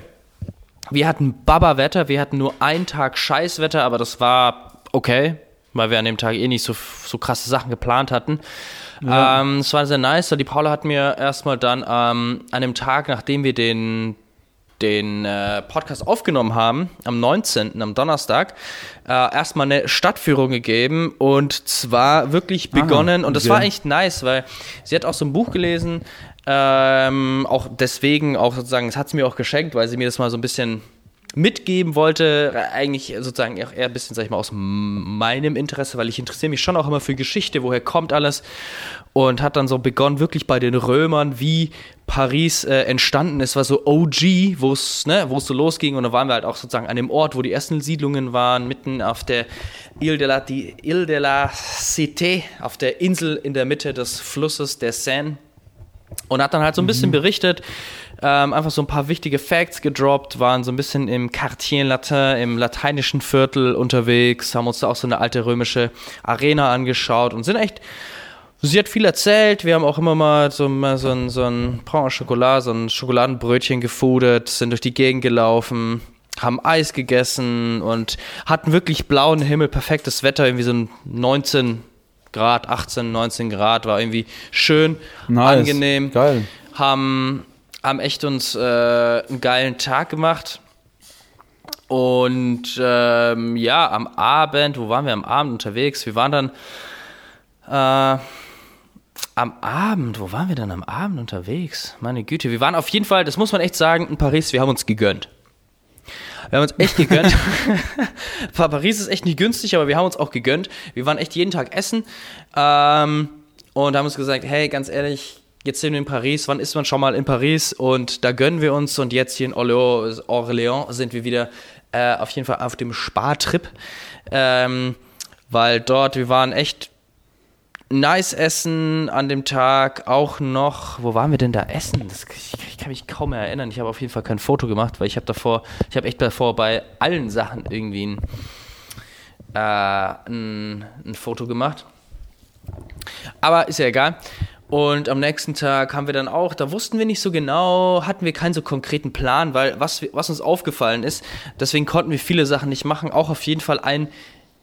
[SPEAKER 1] Wir hatten Baba-Wetter, wir hatten nur einen Tag Scheißwetter, aber das war okay, weil wir an dem Tag eh nicht so, so krasse Sachen geplant hatten. Ähm, es war sehr nice. Die Paula hat mir erstmal dann ähm, an dem Tag, nachdem wir den den äh, Podcast aufgenommen haben, am 19., am Donnerstag, äh, erstmal eine Stadtführung gegeben und zwar wirklich begonnen, und das war echt nice, weil sie hat auch so ein Buch gelesen, ähm, auch deswegen, auch sozusagen, es hat sie mir auch geschenkt, weil sie mir das mal so ein bisschen mitgeben wollte, eigentlich sozusagen auch eher ein bisschen, sag ich mal, aus meinem Interesse, weil ich interessiere mich schon auch immer für Geschichte, woher kommt alles. Und hat dann so begonnen, wirklich bei den Römern, wie Paris äh, entstanden ist, war so OG, wo es ne, so losging. Und da waren wir halt auch sozusagen an dem Ort, wo die ersten Siedlungen waren, mitten auf der Ile de la, die Ile de la Cité, auf der Insel in der Mitte des Flusses der Seine. Und hat dann halt so ein bisschen berichtet, ähm, einfach so ein paar wichtige Facts gedroppt, waren so ein bisschen im Quartier Latin, im lateinischen Viertel unterwegs, haben uns da auch so eine alte römische Arena angeschaut und sind echt. Sie hat viel erzählt, wir haben auch immer mal so, mal so ein, so ein Pain au Chocolat, so ein Schokoladenbrötchen gefudert, sind durch die Gegend gelaufen, haben Eis gegessen und hatten wirklich blauen Himmel, perfektes Wetter, irgendwie so ein 19 Grad, 18, 19 Grad, war irgendwie schön,
[SPEAKER 2] Nice.
[SPEAKER 1] angenehm
[SPEAKER 2] Geil.
[SPEAKER 1] haben, haben echt uns äh, einen geilen Tag gemacht. Und ähm, ja, am Abend, wo waren wir am Abend unterwegs? Wir waren dann äh, am Abend, wo waren wir dann am Abend unterwegs? Meine Güte, wir waren auf jeden Fall, das muss man echt sagen, in Paris, wir haben uns gegönnt. Wir haben uns echt gegönnt. Paris ist echt nicht günstig, aber wir haben uns auch gegönnt. Wir waren echt jeden Tag essen ähm, und haben uns gesagt, hey, ganz ehrlich, jetzt sind wir in Paris, wann ist man schon mal in Paris? Und da gönnen wir uns und jetzt hier in Orléans, sind wir wieder äh, auf jeden Fall auf dem Spartrip, ähm, weil dort, wir waren echt nice essen an dem Tag, auch noch, wo waren wir denn da essen? Das, ich, ich kann mich kaum mehr erinnern. Ich habe auf jeden Fall kein Foto gemacht, weil ich habe davor, ich habe echt davor bei allen Sachen irgendwie ein, äh, ein, ein Foto gemacht. Aber ist ja egal. Und am nächsten Tag haben wir dann auch, da wussten wir nicht so genau, hatten wir keinen so konkreten Plan, weil was, was uns aufgefallen ist, deswegen konnten wir viele Sachen nicht machen. Auch auf jeden Fall ein,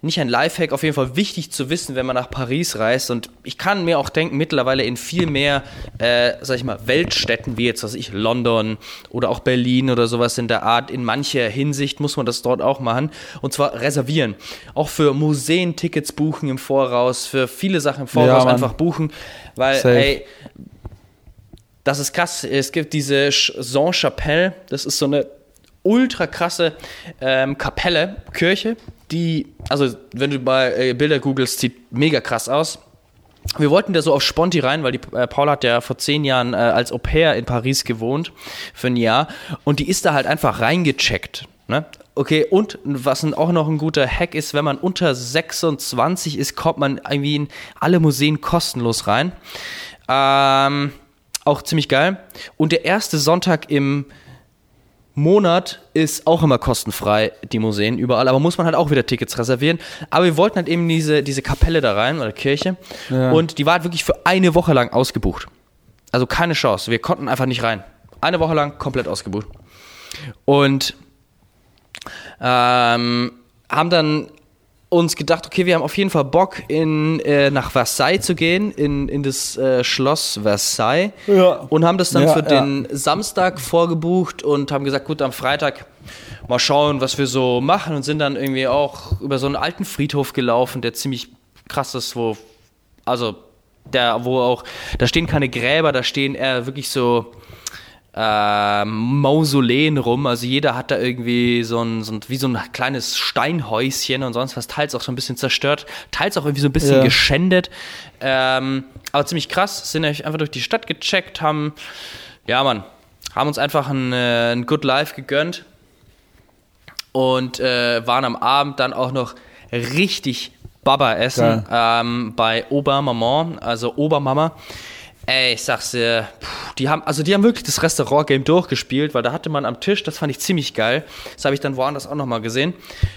[SPEAKER 1] nicht ein Lifehack, auf jeden Fall wichtig zu wissen, wenn man nach Paris reist. Und ich kann mir auch denken, mittlerweile in viel mehr, äh, sag ich mal, Weltstädten, wie jetzt, was ich, London oder auch Berlin oder sowas in der Art, in mancher Hinsicht muss man das dort auch machen. Und zwar reservieren. Auch für Museen Tickets buchen im Voraus, für viele Sachen im Voraus
[SPEAKER 2] Mann.
[SPEAKER 1] einfach buchen. Weil,
[SPEAKER 2] Safe.
[SPEAKER 1] ey, das ist krass. Es gibt diese Ch- Saint-Chapelle, das ist so eine ultra krasse ähm, Kapelle, Kirche, die, also wenn du mal äh, Bilder googelst, sieht mega krass aus. Wir wollten da so auf Sponti rein, weil die äh, Paula hat ja vor zehn Jahren äh, als Au pair in Paris gewohnt für ein Jahr und die ist da halt einfach reingecheckt. Ne? Okay, und was auch noch ein guter Hack ist, wenn man unter 26 ist, kommt man irgendwie in alle Museen kostenlos rein. Ähm, auch ziemlich geil. Und der erste Sonntag im Monat ist auch immer kostenfrei, die Museen überall, aber muss man halt auch wieder Tickets reservieren. Aber wir wollten halt eben diese, diese Kapelle da rein oder Kirche
[SPEAKER 2] Ja.
[SPEAKER 1] und die war halt wirklich für eine Woche lang ausgebucht. Also keine Chance. Wir konnten einfach nicht rein. Eine Woche lang komplett ausgebucht. Und ähm, haben dann uns gedacht, okay, wir haben auf jeden Fall Bock, in, äh, nach Versailles zu gehen, in, in das äh, Schloss Versailles.
[SPEAKER 2] Ja.
[SPEAKER 1] Und haben das dann
[SPEAKER 2] Ja,
[SPEAKER 1] für
[SPEAKER 2] ja.
[SPEAKER 1] den Samstag vorgebucht und haben gesagt, gut, am Freitag mal schauen, was wir so machen und sind dann irgendwie auch über so einen alten Friedhof gelaufen, der ziemlich krass ist, wo, also der, wo auch, da stehen keine Gräber, da stehen eher wirklich so äh, Mausoleen rum. Also jeder hat da irgendwie so ein, so ein, wie so ein kleines Steinhäuschen und sonst was, teils auch so ein bisschen zerstört, teils auch irgendwie so ein bisschen ja. geschändet. Ähm, aber ziemlich krass, sind einfach durch die Stadt gecheckt, haben, ja Mann, haben uns einfach ein, äh, ein Good Life gegönnt und äh, waren am Abend dann auch noch richtig Baba essen ähm, bei Obermaman, also Obermama. Ey, ich sag's dir, die haben, also die haben wirklich das Restaurant-Game durchgespielt, weil da hatte man am Tisch, das fand ich ziemlich geil. Das habe ich dann woanders auch nochmal gesehen.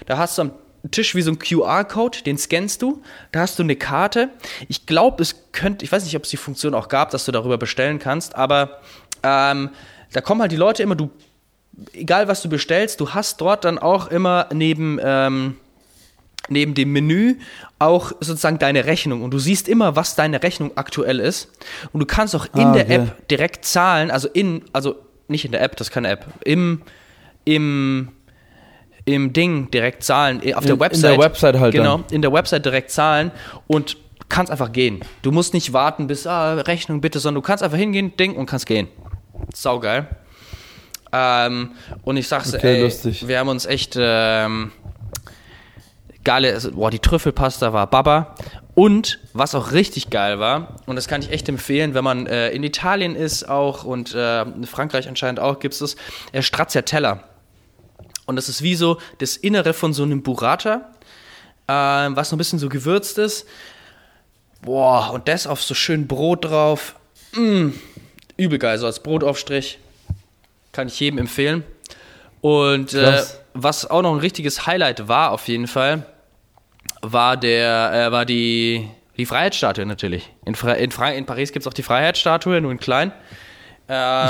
[SPEAKER 1] Da hast du am Tisch wie so ein QR-Code, den scannst du, da hast du eine Karte. Ich glaube, es könnte, ich weiß nicht, ob es die Funktion auch gab, dass du darüber bestellen kannst, aber ähm, da kommen halt die Leute immer, du, egal was du bestellst, du hast dort dann auch immer neben, ähm, neben dem Menü auch sozusagen deine Rechnung und du siehst immer, was deine Rechnung aktuell ist und du kannst auch in ah, okay. der App direkt zahlen, also in, also nicht in der App, das ist keine App, im, im, im Ding direkt zahlen, auf der Website.
[SPEAKER 2] In der Website halt.
[SPEAKER 1] Genau, dann. in der Website direkt zahlen und kannst einfach gehen. Du musst nicht warten bis, ah, Rechnung bitte, sondern du kannst einfach hingehen, Ding und kannst gehen. Saugeil. Ähm, und ich sag's, okay, ey, lustig. wir haben uns echt ähm, geile, boah, die Trüffelpasta war Baba. Und was auch richtig geil war, und das kann ich echt empfehlen, wenn man äh, in Italien ist auch und äh, in Frankreich anscheinend auch, gibt es äh, Stracciatella. Und das ist wie so das Innere von so einem Burrata, äh, was noch ein bisschen so gewürzt ist. Boah, und das auf so schön Brot drauf. Mm, übel geil, so als Brotaufstrich. Kann ich jedem empfehlen. Und äh, was auch noch ein richtiges Highlight war, auf jeden Fall, war der, äh, war die, die Freiheitsstatue natürlich. In, Fra in, Fra in Paris gibt es auch die Freiheitsstatue, nur in klein. Ähm,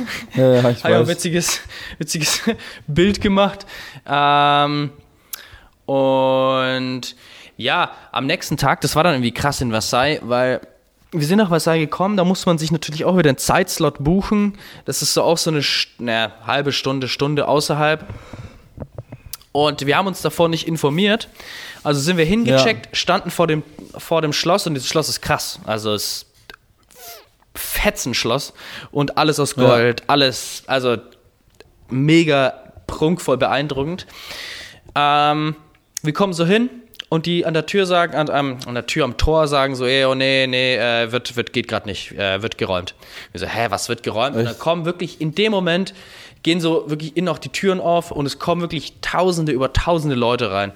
[SPEAKER 1] ja, ja, ich habe ein witziges, witziges Bild gemacht. Ähm, und ja, am nächsten Tag, das war dann irgendwie krass in Versailles, weil wir sind nach Versailles gekommen, da muss man sich natürlich auch wieder einen Zeitslot buchen. Das ist so auch so eine naja, halbe Stunde, Stunde außerhalb. Und wir haben uns davor nicht informiert. Also sind wir hingecheckt, ja. standen vor dem, vor dem Schloss und dieses Schloss ist krass. Also es ist Fetzenschloss und alles aus Gold, ja. alles, also mega prunkvoll beeindruckend. Ähm, wir kommen so hin, und die an der Tür sagen, an, an, an der Tür am Tor sagen so, ey, oh nee, nee, äh, wird, wird, geht gerade nicht, äh, wird geräumt. Wir so, hä, was wird geräumt? Echt? Und dann kommen wirklich in dem Moment, gehen so wirklich innen auch die Türen auf und es kommen wirklich tausende über tausende Leute rein,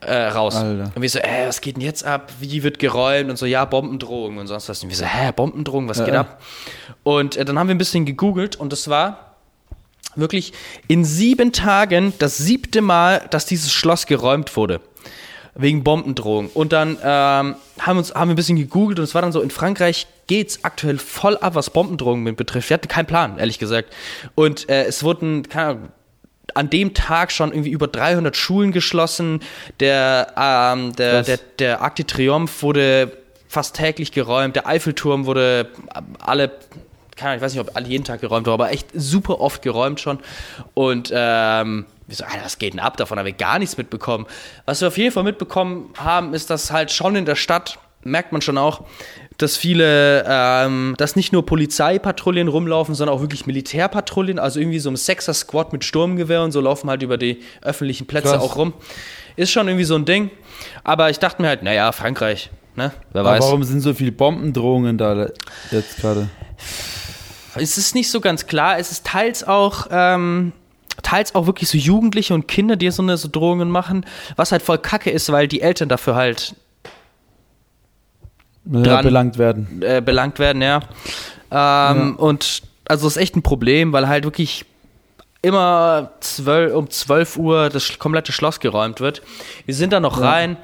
[SPEAKER 1] äh, raus. Alter. Und wir so, äh, was geht denn jetzt ab? Wie wird geräumt? Und so, ja, Bombendrohung und sonst was. Und wir so, hä, Bombendrohung, was geht ab? Und äh, dann haben wir ein bisschen gegoogelt und das war wirklich in sieben Tagen das siebte Mal, dass dieses Schloss geräumt wurde wegen Bombendrohung. Und dann ähm, haben, uns, haben wir ein bisschen gegoogelt und es war dann so, in Frankreich geht es aktuell voll ab, was Bombendrohungen betrifft. Wir hatten keinen Plan, ehrlich gesagt. Und äh, es wurden, keine Ahnung, an dem Tag schon irgendwie über 300 Schulen geschlossen. Der, ähm, der, der, der Arc de Triomphe wurde fast täglich geräumt. Der Eiffelturm wurde alle keine Ahnung, ich weiß nicht, ob alle jeden Tag geräumt wurde, aber echt super oft geräumt schon. Und ähm, wir so, Alter, was geht denn ab? Davon haben wir gar nichts mitbekommen. Was wir auf jeden Fall mitbekommen haben, ist, dass halt schon in der Stadt, merkt man schon auch, dass viele, ähm, dass nicht nur Polizeipatrouillen rumlaufen, sondern auch wirklich Militärpatrouillen, also irgendwie so ein Sechser-Squad mit Sturmgewehr und so laufen halt über die öffentlichen Plätze Krass. auch rum. Ist schon irgendwie so ein Ding. Aber ich dachte mir halt, naja, Frankreich, ne?
[SPEAKER 2] Wer weiß. Aber warum sind so viele Bombendrohungen da jetzt gerade?
[SPEAKER 1] Es ist nicht so ganz klar. Es ist teils auch ähm, teils auch wirklich so Jugendliche und Kinder, die so eine so Drohungen machen, was halt voll kacke ist, weil die Eltern dafür halt
[SPEAKER 2] dran, belangt werden.
[SPEAKER 1] Äh, belangt werden, ja. Ähm, ja. Und also das ist echt ein Problem, weil halt wirklich immer 12, um 12 Uhr das komplette Schloss geräumt wird. Wir sind da noch ja. rein,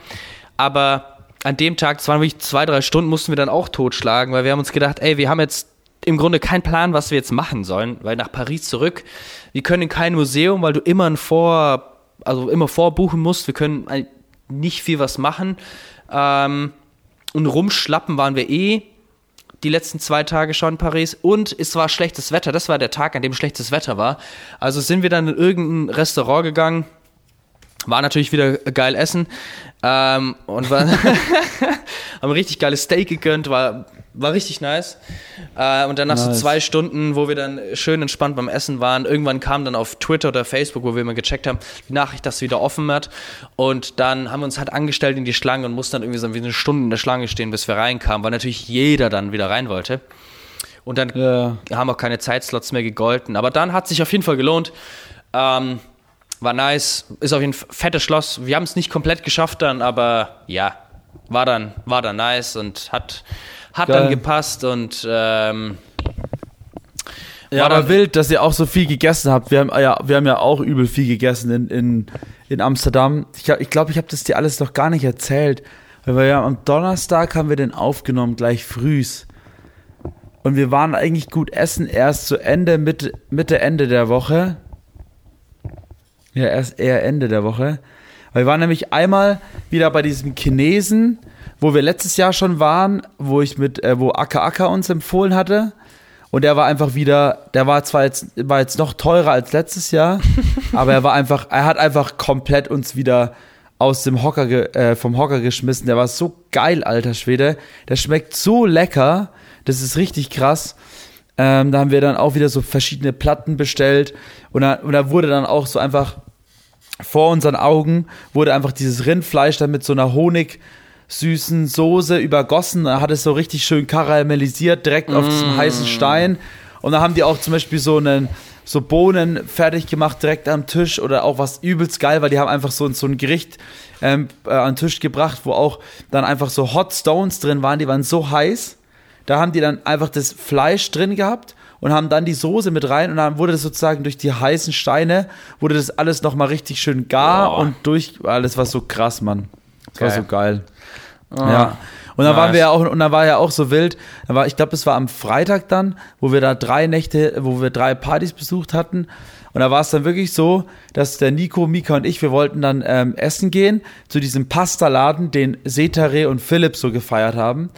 [SPEAKER 1] aber an dem Tag, es waren wirklich zwei, drei Stunden, mussten wir dann auch totschlagen, weil wir haben uns gedacht, ey, wir haben jetzt im Grunde keinen Plan, was wir jetzt machen sollen, weil nach Paris zurück, wir können in kein Museum, weil du immer ein Vor, also immer vorbuchen musst, wir können nicht viel was machen. Ähm, und rumschlappen waren wir eh. die letzten zwei Tage schon in Paris und es war schlechtes Wetter. Das war der Tag, an dem schlechtes Wetter war. Also sind wir dann in irgendein Restaurant gegangen. War natürlich wieder geil essen. Ähm, und war, haben richtig geiles Steak gegönnt, war, war richtig nice. Äh, und dann nach nice. so zwei Stunden, wo wir dann schön entspannt beim Essen waren, irgendwann kam dann auf Twitter oder Facebook, wo wir immer gecheckt haben, die Nachricht, dass es wieder offen wird. Und dann haben wir uns halt angestellt in die Schlange und mussten dann irgendwie so eine Stunde in der Schlange stehen, bis wir reinkamen, weil natürlich jeder dann wieder rein wollte. Und dann ja. haben auch keine Zeitslots mehr gegolten. Aber dann hat sich auf jeden Fall gelohnt. Ähm, war nice, ist auf jeden Fall fettes Schloss. Wir haben es nicht komplett geschafft dann, aber ja, war dann, war dann nice und hat, hat dann gepasst und ähm,
[SPEAKER 2] ja, aber wild, dass ihr auch so viel gegessen habt. Wir haben ja, wir haben ja auch übel viel gegessen in, in, in Amsterdam. Ich glaube, ich, glaub, ich habe das dir alles noch gar nicht erzählt. Weil wir ja am Donnerstag haben wir den aufgenommen, gleich frühs. Und wir waren eigentlich gut essen erst zu Ende, Mitte, Mitte, Ende der Woche. Ja, erst eher Ende der Woche. Weil wir waren nämlich einmal wieder bei diesem Chinesen, wo wir letztes Jahr schon waren, wo ich mit, äh, wo Aka Aka uns empfohlen hatte. Und der war einfach wieder, der war zwar jetzt, war jetzt noch teurer als letztes Jahr, aber er war einfach, er hat einfach komplett uns wieder aus dem Hocker, äh, vom Hocker geschmissen. Der war so geil, alter Schwede. Der schmeckt so lecker. Das ist richtig krass. Ähm, da haben wir dann auch wieder so verschiedene Platten bestellt. Und da, und da wurde dann auch so einfach vor unseren Augen wurde einfach dieses Rindfleisch dann mit so einer honigsüßen Soße übergossen. Da hat es so richtig schön karamellisiert, direkt mm. auf diesem mm. heißen Stein. Und da haben die auch zum Beispiel so einen so Bohnen fertig gemacht direkt am Tisch oder auch was übelst geil, weil die haben einfach so, so ein Gericht ähm, äh, an den Tisch gebracht, wo auch dann einfach so Hot Stones drin waren, die waren so heiß. Da haben die dann einfach das Fleisch drin gehabt und haben dann die Soße mit rein und dann wurde das sozusagen durch die heißen Steine, wurde das alles nochmal richtig schön gar Boah. und durch, alles war so krass, Mann. Das geil. war so geil. Oh. Ja. Und dann nice. waren wir ja auch, und dann war ja auch so wild, da war, ich glaube, es war am Freitag dann, wo wir da drei Nächte, wo wir drei Partys besucht hatten. Und da war es dann wirklich so, dass der Nico, Mika und ich, wir wollten dann ähm, essen gehen zu diesem Pastaladen, den Setare und Philipp so gefeiert haben.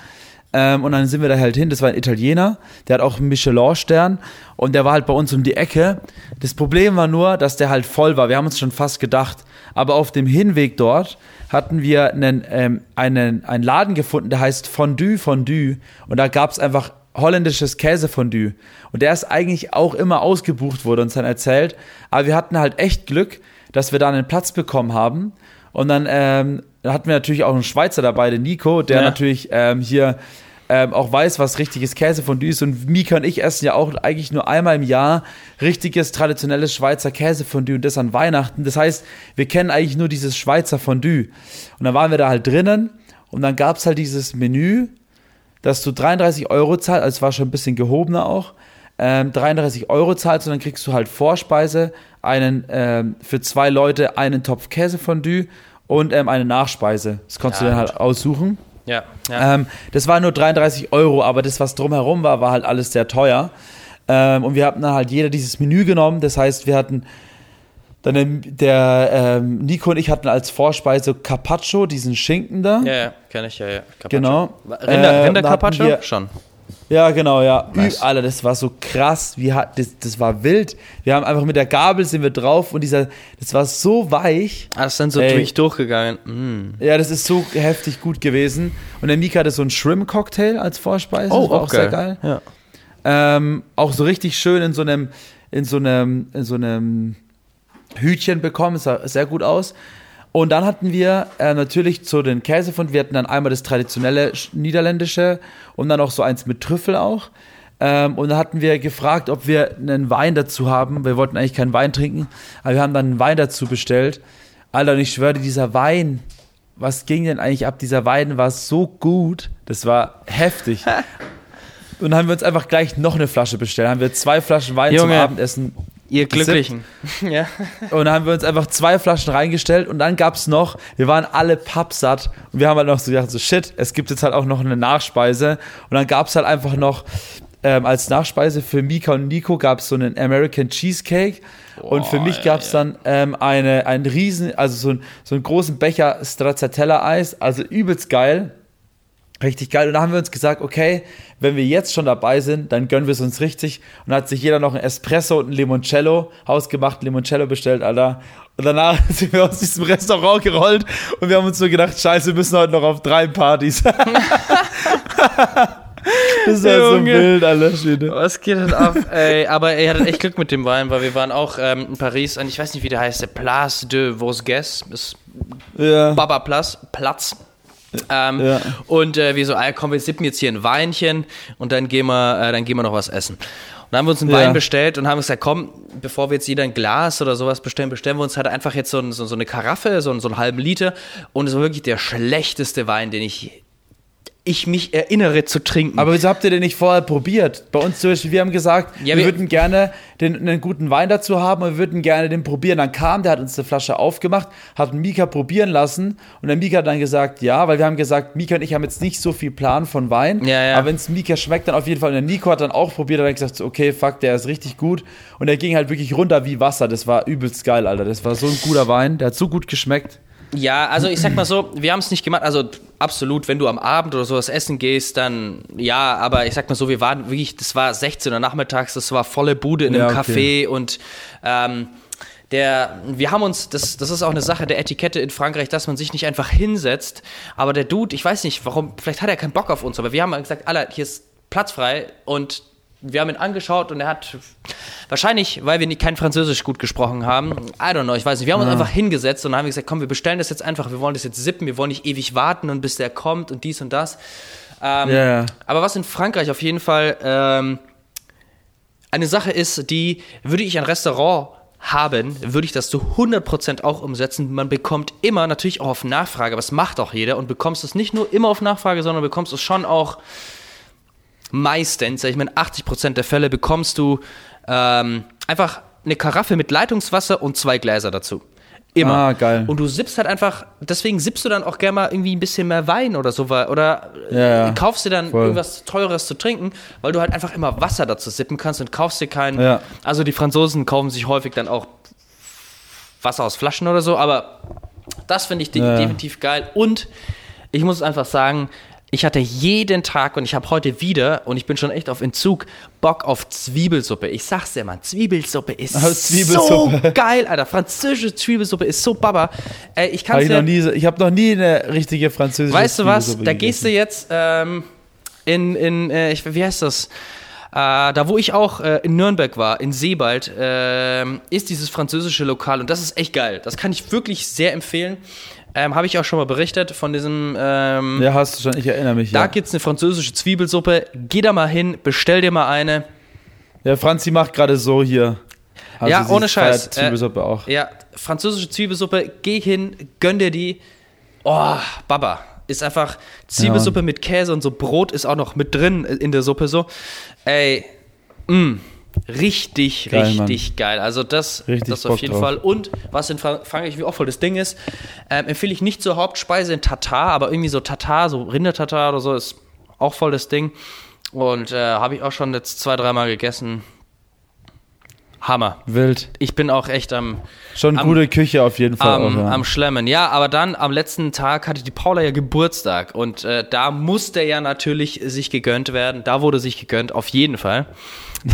[SPEAKER 2] Ähm, und dann sind wir da halt hin. Das war ein Italiener, der hat auch einen Michelin-Stern und der war halt bei uns um die Ecke. Das Problem war nur, dass der halt voll war. Wir haben uns schon fast gedacht. Aber auf dem Hinweg dort hatten wir einen, ähm, einen, einen Laden gefunden, der heißt Fondue Fondue. Und da gab es einfach holländisches Käsefondue. Und der ist eigentlich auch immer ausgebucht, wurde uns dann erzählt. Aber wir hatten halt echt Glück, dass wir da einen Platz bekommen haben. Und dann ähm, hatten wir natürlich auch einen Schweizer dabei, den Nico, der ja. natürlich ähm, hier ähm, auch weiß, was richtiges Käsefondue ist. Und Mika und ich essen ja auch eigentlich nur einmal im Jahr richtiges, traditionelles Schweizer Käsefondue und das an Weihnachten. Das heißt, wir kennen eigentlich nur dieses Schweizer Fondue. Und dann waren wir da halt drinnen und dann gab es halt dieses Menü, dass du 33 Euro zahlst, also es war schon ein bisschen gehobener auch, ähm, 33 Euro zahlst und dann kriegst du halt Vorspeise, einen ähm, für zwei Leute einen Topf Käsefondue und ähm, eine Nachspeise. Das konntest ja, du dann halt aussuchen.
[SPEAKER 1] Ja. ja.
[SPEAKER 2] Ähm, das war nur 33 Euro, aber das, was drumherum war, war halt alles sehr teuer. Ähm, und wir hatten dann halt jeder dieses Menü genommen. Das heißt, wir hatten dann der ähm, Nico und ich hatten als Vorspeise Carpaccio, diesen Schinken da.
[SPEAKER 1] Ja, ja, kenne ich ja, ja.
[SPEAKER 2] Carpaccio. Genau.
[SPEAKER 1] Rinder, Rinder Carpaccio?
[SPEAKER 2] Schon. Ja, genau, ja. Nice. Alter, das war so krass. Wie hat, das, das war wild. Wir haben einfach mit der Gabel sind wir drauf und dieser, das war so weich.
[SPEAKER 1] Ah, das ist dann so Ey. durch durchgegangen. Mm.
[SPEAKER 2] Ja, das ist so heftig gut gewesen. Und der Mika hatte so einen Shrimp-Cocktail als Vorspeise.
[SPEAKER 1] Oh, das
[SPEAKER 2] war
[SPEAKER 1] auch, auch sehr geil.
[SPEAKER 2] Ja. Ähm, auch so richtig schön in so einem, in so einem, in so einem Hütchen bekommen. Es sah sehr gut aus. Und dann hatten wir äh, natürlich zu den Käsefund, wir hatten dann einmal das traditionelle niederländische und dann auch so eins mit Trüffel auch. Ähm, und dann hatten wir gefragt, ob wir einen Wein dazu haben. Wir wollten eigentlich keinen Wein trinken, aber wir haben dann einen Wein dazu bestellt. Alter, und ich schwöre, dieser Wein, was ging denn eigentlich ab? Dieser Wein war so gut, das war heftig. und dann haben wir uns einfach gleich noch eine Flasche bestellt. Dann haben wir zwei Flaschen Wein
[SPEAKER 1] Junge.
[SPEAKER 2] zum Abendessen
[SPEAKER 1] Ihr Glücklichen.
[SPEAKER 2] ja. Und dann haben wir uns einfach zwei Flaschen reingestellt und dann gab es noch, wir waren alle pappsatt und wir haben halt noch so gedacht, so shit, es gibt jetzt halt auch noch eine Nachspeise. Und dann gab es halt einfach noch ähm, als Nachspeise für Mika und Nico gab es so einen American Cheesecake. Boah, und für mich gab es ja, ja. dann ähm, eine, einen riesen, also so, ein, so einen großen Becher Stracciatella-Eis, also übelst geil. Richtig geil. Und da haben wir uns gesagt, okay, wenn wir jetzt schon dabei sind, dann gönnen wir es uns richtig. Und hat sich jeder noch ein Espresso und ein Limoncello, hausgemacht Limoncello bestellt, Alter. Und danach sind wir aus diesem Restaurant gerollt und wir haben uns so gedacht, scheiße, wir müssen heute noch auf drei Partys. das ist ja so wild, Alter. Schöne.
[SPEAKER 1] Was geht denn ab? ey, aber ihr hattet echt Glück mit dem Wein, weil wir waren auch ähm, in Paris und ich weiß nicht, wie der heißt, der Place de Vosges. Ist
[SPEAKER 2] Ja.
[SPEAKER 1] Baba Platz. Platz. Ähm,
[SPEAKER 2] Ja.
[SPEAKER 1] Und äh, wir so, ah, komm, wir sippen jetzt hier ein Weinchen und dann gehen wir, äh, dann gehen wir noch was essen. Und dann haben wir uns einen
[SPEAKER 2] Ja.
[SPEAKER 1] Wein bestellt und haben gesagt, komm, bevor wir jetzt jeder ein Glas oder sowas bestellen, bestellen wir uns halt einfach jetzt so, ein, so, so eine Karaffe, so, so einen halben Liter. Und es war wirklich der schlechteste Wein, den ich, ich mich erinnere zu trinken.
[SPEAKER 2] Aber wieso habt ihr den nicht vorher probiert? Bei uns zum Beispiel, wir haben gesagt,
[SPEAKER 1] Ja,
[SPEAKER 2] wir,
[SPEAKER 1] wir-
[SPEAKER 2] würden gerne den, einen guten Wein dazu haben und wir würden gerne den probieren. Dann kam der, hat uns eine Flasche aufgemacht, hat Mika probieren lassen und der Mika hat dann gesagt, ja, weil wir haben gesagt, Mika und ich haben jetzt nicht so viel Plan von Wein.
[SPEAKER 1] Ja, ja.
[SPEAKER 2] Aber wenn es Mika schmeckt, dann auf jeden Fall. Und der Nico hat dann auch probiert, hat dann gesagt, okay, fuck, der ist richtig gut. Und der ging halt wirklich runter wie Wasser. Das war übelst geil, Alter. Das war so ein guter Wein. Der hat so gut geschmeckt.
[SPEAKER 1] Ja, also ich sag mal so, wir haben es nicht gemacht. Also absolut, wenn du am Abend oder sowas essen gehst, dann ja, aber ich sag mal so, wir waren wirklich, das war 16 Uhr nachmittags, das war volle Bude in einem
[SPEAKER 2] Ja, okay.
[SPEAKER 1] Café und ähm, der, wir haben uns, das, das ist auch eine Sache der Etikette in Frankreich, dass man sich nicht einfach hinsetzt. Aber der Dude, ich weiß nicht, warum, vielleicht hat er keinen Bock auf uns, aber wir haben gesagt, Alter, hier ist Platz frei und wir haben ihn angeschaut und er hat wahrscheinlich, weil wir nicht kein Französisch gut gesprochen haben, I don't know, ich weiß nicht, wir haben uns einfach hingesetzt und haben gesagt, komm, wir bestellen das jetzt einfach, wir wollen das jetzt sippen, wir wollen nicht ewig warten und bis der kommt und dies und das. Ähm,
[SPEAKER 2] ja.
[SPEAKER 1] Aber was in Frankreich auf jeden Fall ähm, eine Sache ist, die würde ich ein Restaurant haben, würde ich das zu 100% auch umsetzen. Man bekommt immer, natürlich auch auf Nachfrage, aber macht auch jeder und bekommst es nicht nur immer auf Nachfrage, sondern bekommst es schon auch meistens, ich in 80% der Fälle bekommst du ähm, einfach eine Karaffe mit Leitungswasser und zwei Gläser dazu. Immer.
[SPEAKER 2] Ah, geil.
[SPEAKER 1] Und du sippst halt einfach, deswegen sippst du dann auch gerne mal irgendwie ein bisschen mehr Wein oder so, oder
[SPEAKER 2] Ja,
[SPEAKER 1] äh, kaufst dir dann
[SPEAKER 2] Voll.
[SPEAKER 1] irgendwas Teures zu trinken, weil du halt einfach immer Wasser dazu sippen kannst und kaufst dir keinen.
[SPEAKER 2] Ja.
[SPEAKER 1] Also die Franzosen kaufen sich häufig dann auch Wasser aus Flaschen oder so, aber das finde ich
[SPEAKER 2] Ja.
[SPEAKER 1] definitiv geil. Und ich muss einfach sagen, ich hatte jeden Tag und ich habe heute wieder, und ich bin schon echt auf Entzug, Bock auf Zwiebelsuppe. Ich sag's dir mal, Zwiebelsuppe ist
[SPEAKER 2] Oh, Zwiebelsuppe.
[SPEAKER 1] so geil, Alter. Französische Zwiebelsuppe ist so baba. Ey, ich
[SPEAKER 2] Hab
[SPEAKER 1] kann's
[SPEAKER 2] ich
[SPEAKER 1] dir,
[SPEAKER 2] noch nie, ich habe noch nie eine richtige französische
[SPEAKER 1] Weißt du was? Da gehst du jetzt ähm, in, in äh, ich, wie heißt das? Äh, da, wo ich auch äh, in Nürnberg war, in Seebald, ähm, ist dieses französische Lokal und das ist echt geil. Das kann ich wirklich sehr empfehlen. Ähm, Habe ich auch schon mal berichtet von diesem. Ähm,
[SPEAKER 2] Ja, hast du schon, ich erinnere mich.
[SPEAKER 1] Da
[SPEAKER 2] Ja,
[SPEAKER 1] gibt's eine französische Zwiebelsuppe. Geh da mal hin, bestell dir mal eine.
[SPEAKER 2] ja Franzi macht gerade so hier. Also
[SPEAKER 1] Ja, ohne Scheiß.
[SPEAKER 2] Zwiebelsuppe auch.
[SPEAKER 1] Ja, französische Zwiebelsuppe, geh hin, gönn dir die. Oh, Baba. Ist einfach Zwiebelsuppe mit Käse und so Brot ist auch noch mit drin in der Suppe so. Ey, mh, richtig,
[SPEAKER 2] Geil,
[SPEAKER 1] richtig geil. Also das,
[SPEAKER 2] Richtig
[SPEAKER 1] das auf
[SPEAKER 2] Bock
[SPEAKER 1] jeden
[SPEAKER 2] drauf.
[SPEAKER 1] Fall. Und was in Fra- Frankreich wie auch voll das Ding ist, ähm, empfehle ich nicht zur Hauptspeise in Tatar, aber irgendwie so Tatar, so Rindertatar oder so ist auch voll das Ding. Und äh, habe ich auch schon jetzt zwei, dreimal gegessen. Hammer.
[SPEAKER 2] Wild.
[SPEAKER 1] Ich bin auch echt am,
[SPEAKER 2] Schon
[SPEAKER 1] Am-
[SPEAKER 2] gute Küche auf jeden Fall.
[SPEAKER 1] am,
[SPEAKER 2] auch, ja.
[SPEAKER 1] am Schlemmen. Ja, aber dann am letzten Tag hatte die Paula ja Geburtstag und äh, da musste ja natürlich sich gegönnt werden. Da wurde sich gegönnt, auf jeden Fall.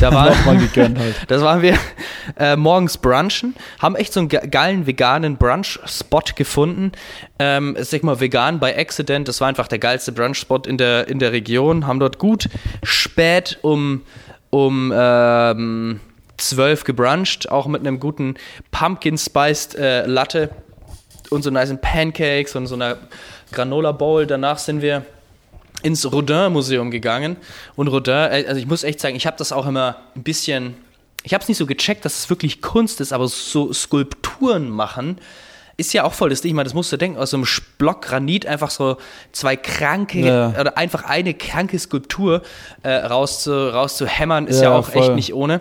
[SPEAKER 1] Da war,
[SPEAKER 2] Nochmal gegönnt halt.
[SPEAKER 1] das waren wir äh, morgens brunchen, haben echt so einen ge- geilen veganen Brunch-Spot gefunden. Ähm, sag mal, vegan bei Accident, das war einfach der geilste Brunch-Spot in der, in der Region. Haben dort gut spät um, um ähm, 12 gebruncht, auch mit einem guten Pumpkin-Spiced äh, Latte und so nice Pancakes und so einer Granola Bowl. Danach sind wir ins Rodin-Museum gegangen. Und Rodin, äh, also ich muss echt sagen, ich habe das auch immer ein bisschen, ich habe es nicht so gecheckt, dass es wirklich Kunst ist, aber so Skulpturen machen ist ja auch voll das Ding. Ich meine, das musst du denken, aus so einem Block Granit einfach so zwei kranke
[SPEAKER 2] Ja.
[SPEAKER 1] oder einfach eine kranke Skulptur äh, rauszu, rauszuhämmern, ist ja,
[SPEAKER 2] Ja,
[SPEAKER 1] auch echt
[SPEAKER 2] voll.
[SPEAKER 1] nicht ohne.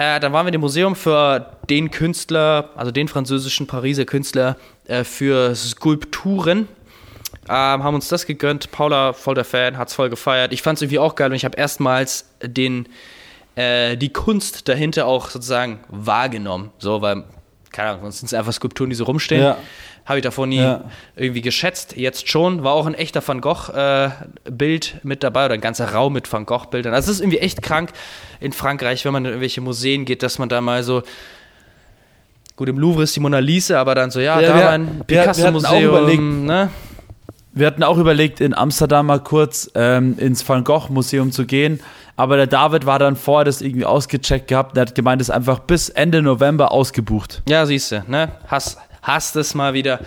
[SPEAKER 1] Äh, dann waren wir im Museum für den Künstler, also den französischen Pariser Künstler äh, für Skulpturen. Ähm, haben uns das gegönnt. Paula, voll der Fan, hat's voll gefeiert. Ich fand's irgendwie auch geil und ich habe erstmals den, äh, die Kunst dahinter auch sozusagen wahrgenommen. So, weil keine Ahnung, sonst sind es einfach Skulpturen, die so rumstehen.
[SPEAKER 2] Ja.
[SPEAKER 1] Habe ich davor nie
[SPEAKER 2] Ja.
[SPEAKER 1] irgendwie geschätzt. Jetzt schon, war auch ein echter Van Gogh-Bild mit dabei oder ein ganzer Raum mit Van Gogh-Bildern. Also es ist irgendwie echt krank in Frankreich, wenn man in irgendwelche Museen geht, dass man da mal so. Gut, im Louvre ist die Mona Lisa, aber dann so, ja,
[SPEAKER 2] Ja,
[SPEAKER 1] da
[SPEAKER 2] wir-
[SPEAKER 1] war ein Picasso-Museum. Ne?
[SPEAKER 2] Wir hatten auch überlegt, in Amsterdam mal kurz ähm, ins Van Gogh Museum zu gehen, aber der David war dann vorher das irgendwie ausgecheckt gehabt und hat gemeint, es ist einfach bis Ende November ausgebucht.
[SPEAKER 1] Ja, siehst du, ne? Hast, hast es mal wieder.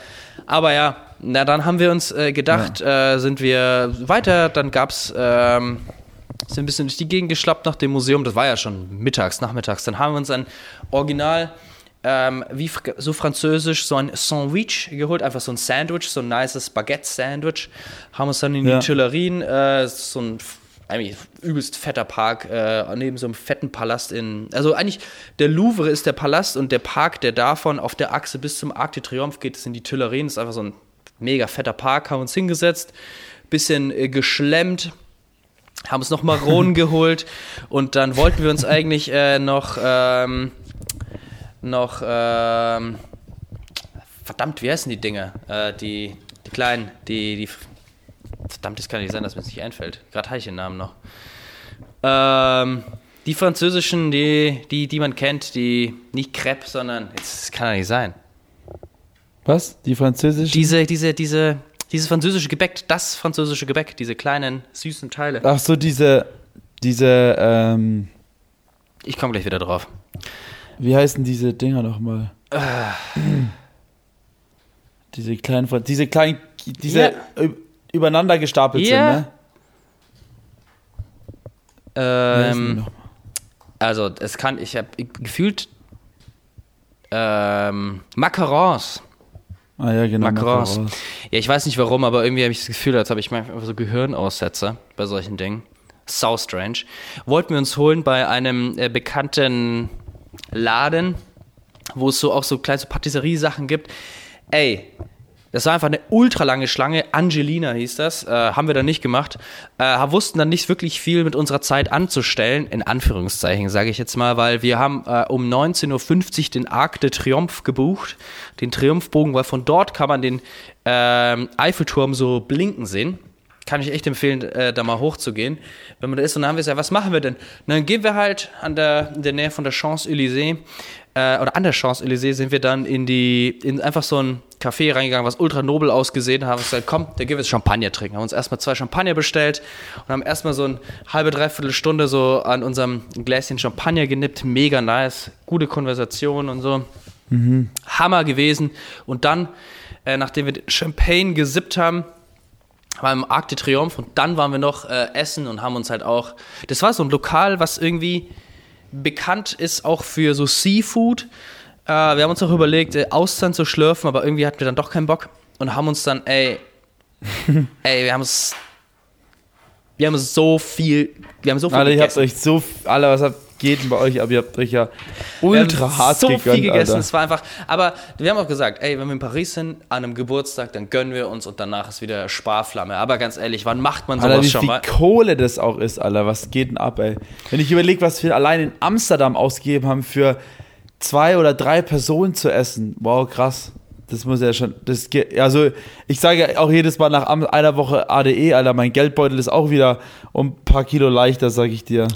[SPEAKER 1] Aber ja, na dann haben wir uns äh, gedacht, äh, sind wir weiter, dann gab's ähm, sind ein bisschen durch die Gegend geschlappt nach dem Museum. Das war ja schon mittags, nachmittags. Dann haben wir uns ein Original, ähm, wie so französisch, so ein Sandwich geholt, einfach so ein Sandwich, so ein nices Baguette-Sandwich. Haben uns dann in
[SPEAKER 2] Ja.
[SPEAKER 1] die Tuilerien, äh, so ein eigentlich übelst fetter Park, äh, neben so einem fetten Palast in. Also eigentlich, der Louvre ist der Palast und der Park, der davon auf der Achse bis zum Arc de Triomphe geht, sind die Tuilerien. Das ist einfach so ein mega fetter Park. Haben uns hingesetzt, bisschen äh, geschlemmt, haben uns noch Maronen geholt und dann wollten wir uns eigentlich äh, noch ähm, noch ähm, verdammt, wie heißen die Dinge? Äh, die, die kleinen, die, die verdammt, das kann nicht sein, dass mir das nicht einfällt. Gerade habe ich den Namen noch. Ähm, die französischen, die, die, die man kennt, die nicht Crepe, sondern das kann ja nicht sein.
[SPEAKER 2] Was? Die französische?
[SPEAKER 1] Diese, diese, diese, dieses französische Gebäck, das französische Gebäck, diese kleinen süßen Teile.
[SPEAKER 2] Ach so, diese, diese, ähm,
[SPEAKER 1] Ich komme gleich wieder drauf.
[SPEAKER 2] wie heißen diese Dinger nochmal? Diese kleinen, diese kleinen, diese
[SPEAKER 1] Ja.
[SPEAKER 2] Übereinander gestapelt
[SPEAKER 1] Ja.
[SPEAKER 2] sind, ne?
[SPEAKER 1] Ähm, also es kann, ich habe gefühlt ähm, Macarons.
[SPEAKER 2] Ah ja, genau.
[SPEAKER 1] Macarons.
[SPEAKER 2] Macarons.
[SPEAKER 1] Ja, ich weiß nicht warum, aber irgendwie habe ich das Gefühl, als habe ich manchmal so Gehirnaussetzer bei solchen Dingen. So strange. Wollten wir uns holen bei einem äh, bekannten Laden, wo es so auch so kleine so Patisserie-Sachen gibt. Ey, das war einfach eine ultra lange Schlange. Angelina hieß das. Äh, haben wir dann nicht gemacht. Äh, wussten dann nicht wirklich viel mit unserer Zeit anzustellen. In Anführungszeichen, sage ich jetzt mal, weil wir haben äh, um 19.50 Uhr den Arc de Triomphe gebucht. Den Triumphbogen, weil von dort kann man den ähm, Eiffelturm so blinken sehen. Kann ich echt empfehlen, äh, da mal hochzugehen. Wenn man da ist, und dann haben wir gesagt, was machen wir denn? Und dann gehen wir halt an der, in der Nähe von der Champs-Élysées, äh, oder an der Champs-Élysées sind wir dann in die, in einfach so ein Café reingegangen, was ultra nobel ausgesehen, haben gesagt, komm, da gehen wir jetzt Champagner trinken. Haben uns erstmal zwei Champagner bestellt und haben erstmal so eine halbe, dreiviertel Stunde so an unserem Gläschen Champagner genippt. Mega nice, gute Konversation und so. Hammer gewesen. Und dann, äh, nachdem wir Champagne gesippt haben, war im Arc de Triomphe und dann waren wir noch äh, essen und haben uns halt auch. Das war so ein Lokal, was irgendwie bekannt ist auch für so Seafood. Äh, wir haben uns auch überlegt, äh, Austern zu schlürfen, aber irgendwie hatten wir dann doch keinen Bock und haben uns dann, ey, ey, wir haben es. Wir haben so viel. Wir haben so viel
[SPEAKER 2] Alter, ihr habt euch so, Alter, was habt, geht denn bei euch, aber ihr habt euch ja
[SPEAKER 1] Wir
[SPEAKER 2] ultra
[SPEAKER 1] haben
[SPEAKER 2] hart
[SPEAKER 1] so
[SPEAKER 2] gegönnt,
[SPEAKER 1] viel gegessen.
[SPEAKER 2] Alter.
[SPEAKER 1] Es war einfach. Aber wir haben auch gesagt, ey, wenn wir in Paris sind, an einem Geburtstag, dann gönnen wir uns und danach ist wieder Sparflamme. Aber ganz ehrlich, wann macht man sowas
[SPEAKER 2] Alter, wie
[SPEAKER 1] schon mal?
[SPEAKER 2] Kohle das auch ist, Alter. Was geht denn ab, ey? Wenn ich überlege, was wir allein in Amsterdam ausgegeben haben für zwei oder drei Personen zu essen. Wow, krass. Das muss ja schon, das geht, also ich sage ja auch jedes Mal nach einer Woche ADE, Alter, mein Geldbeutel ist auch wieder um ein paar Kilo leichter, sag ich dir.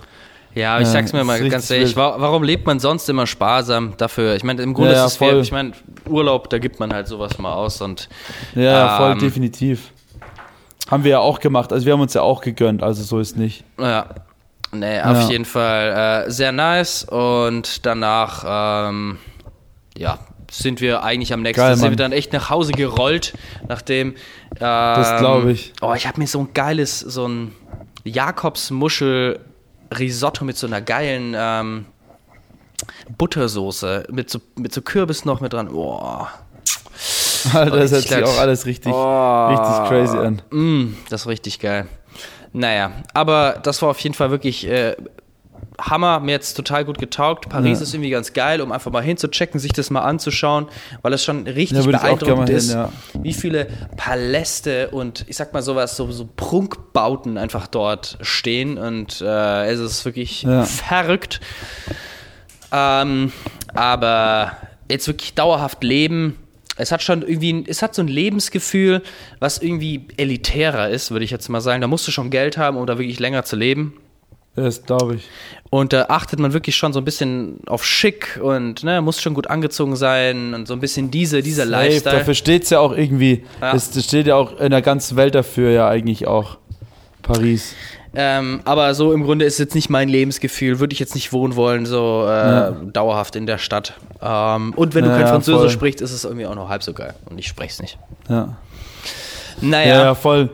[SPEAKER 1] Ja, ich
[SPEAKER 2] Ja,
[SPEAKER 1] sag's mir mal ganz ehrlich, warum lebt man sonst immer sparsam dafür? Ich meine, im Grunde
[SPEAKER 2] Ja, ja,
[SPEAKER 1] ist es fair.
[SPEAKER 2] voll.
[SPEAKER 1] Ich meine, Urlaub, da gibt man halt sowas mal aus und
[SPEAKER 2] Ja, ja, voll,
[SPEAKER 1] Ähm.
[SPEAKER 2] definitiv. Haben wir ja auch gemacht, also wir haben uns ja auch gegönnt, also so ist nicht.
[SPEAKER 1] Ja. Nee, auf
[SPEAKER 2] Ja.
[SPEAKER 1] jeden Fall äh, sehr nice. Und danach, ähm, ja, sind wir eigentlich am nächsten.
[SPEAKER 2] Geil,
[SPEAKER 1] sind wir dann echt nach Hause gerollt, nachdem. Ähm, das
[SPEAKER 2] glaub ich.
[SPEAKER 1] Oh, ich habe mir so ein geiles, so ein Jakobsmuschel-Risotto mit so einer geilen ähm, Buttersoße, mit so, mit so Kürbis noch mit dran. Boah.
[SPEAKER 2] Alter, das
[SPEAKER 1] richtig
[SPEAKER 2] hört sich auch alles richtig,
[SPEAKER 1] Oh.
[SPEAKER 2] richtig crazy an.
[SPEAKER 1] Mm, das ist richtig geil. Naja, aber das war auf jeden Fall wirklich äh, Hammer. Mir jetzt total gut getaugt. Paris
[SPEAKER 2] Ja.
[SPEAKER 1] ist irgendwie ganz geil, um einfach mal hinzuchecken, sich das mal anzuschauen, weil es schon richtig
[SPEAKER 2] Ja,
[SPEAKER 1] beeindruckend
[SPEAKER 2] hin,
[SPEAKER 1] ist,
[SPEAKER 2] ja.
[SPEAKER 1] wie viele Paläste und ich sag mal sowas, so, so Prunkbauten einfach dort stehen und äh, es ist wirklich verrückt. Ähm, aber jetzt wirklich dauerhaft leben, es hat schon irgendwie, es hat so ein Lebensgefühl, was irgendwie elitärer ist, würde ich jetzt mal sagen. Da musst du schon Geld haben, um da wirklich länger zu leben.
[SPEAKER 2] Das glaube ich.
[SPEAKER 1] Und da achtet man wirklich schon so ein bisschen auf schick und ne, muss schon gut angezogen sein und so ein bisschen diese, dieser
[SPEAKER 2] Safe,
[SPEAKER 1] Lifestyle.
[SPEAKER 2] Dafür steht es ja auch irgendwie.
[SPEAKER 1] Ja.
[SPEAKER 2] Das, das steht ja auch in der ganzen Welt dafür ja eigentlich auch. Paris.
[SPEAKER 1] Ähm, aber so im Grunde ist jetzt nicht mein Lebensgefühl, würde ich jetzt nicht wohnen wollen, so äh,
[SPEAKER 2] Ja.
[SPEAKER 1] dauerhaft in der Stadt. Ähm, und wenn du
[SPEAKER 2] Ja,
[SPEAKER 1] kein Französisch
[SPEAKER 2] voll.
[SPEAKER 1] sprichst, ist es irgendwie auch noch halb so geil. Und ich spreche es nicht.
[SPEAKER 2] Ja.
[SPEAKER 1] Naja,
[SPEAKER 2] Ja, ja, voll.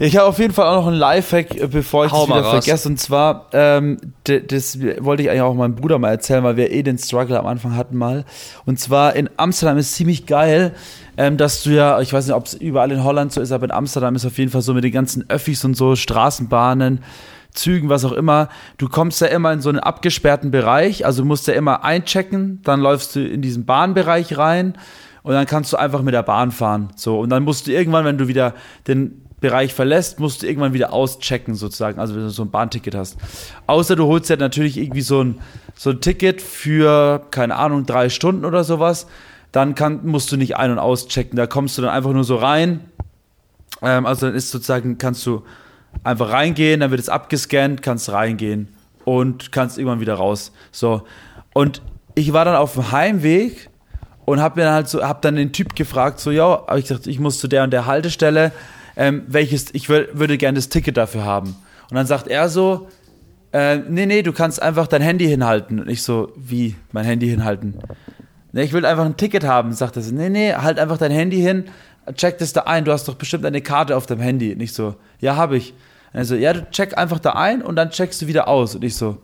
[SPEAKER 2] Ich habe auf jeden Fall auch noch einen Lifehack, äh, bevor ich
[SPEAKER 1] mal
[SPEAKER 2] wieder
[SPEAKER 1] raus.
[SPEAKER 2] vergesse. Und zwar, ähm, das wollte ich eigentlich auch meinem Bruder mal erzählen, weil wir eh den Struggle am Anfang hatten mal. Und zwar in Amsterdam ist ziemlich geil, ähm, dass du ja, ich weiß nicht, ob es überall in Holland so ist, aber in Amsterdam ist auf jeden Fall so mit den ganzen Öffis und so, Straßenbahnen, Zügen, was auch immer. Du kommst ja immer in so einen abgesperrten Bereich, also du musst ja immer einchecken, dann läufst du in diesen Bahnbereich rein und dann kannst du einfach mit der Bahn fahren. So, und dann musst du irgendwann, wenn du wieder den Bereich verlässt, musst du irgendwann wieder auschecken, sozusagen, also wenn du so ein Bahnticket hast. Außer du holst ja natürlich irgendwie so ein, so ein Ticket für, keine Ahnung, drei Stunden oder sowas. Dann kann, musst du nicht ein- und auschecken. Da kommst du dann einfach nur so rein. Ähm, also dann ist sozusagen, kannst du einfach reingehen, dann wird es abgescannt, kannst reingehen und kannst irgendwann wieder raus. So. Und ich war dann auf dem Heimweg und hab mir dann halt so, hab dann den Typ gefragt, so, ja, ich gesagt, ich muss zu der und der Haltestelle, ähm, welches, ich wür- würde gerne das Ticket dafür haben. Und dann sagt er so, äh, nee, nee, du kannst einfach dein Handy hinhalten. Und ich so, wie, mein Handy hinhalten? Ne, ich will einfach ein Ticket haben, sagt er so. Nee, nee, halt einfach dein Handy hin, check das da ein, du hast doch bestimmt eine Karte auf deinem Handy. Und ich so, ja, habe ich. Und er so, ja, du check einfach da ein und dann checkst du wieder aus. Und ich so,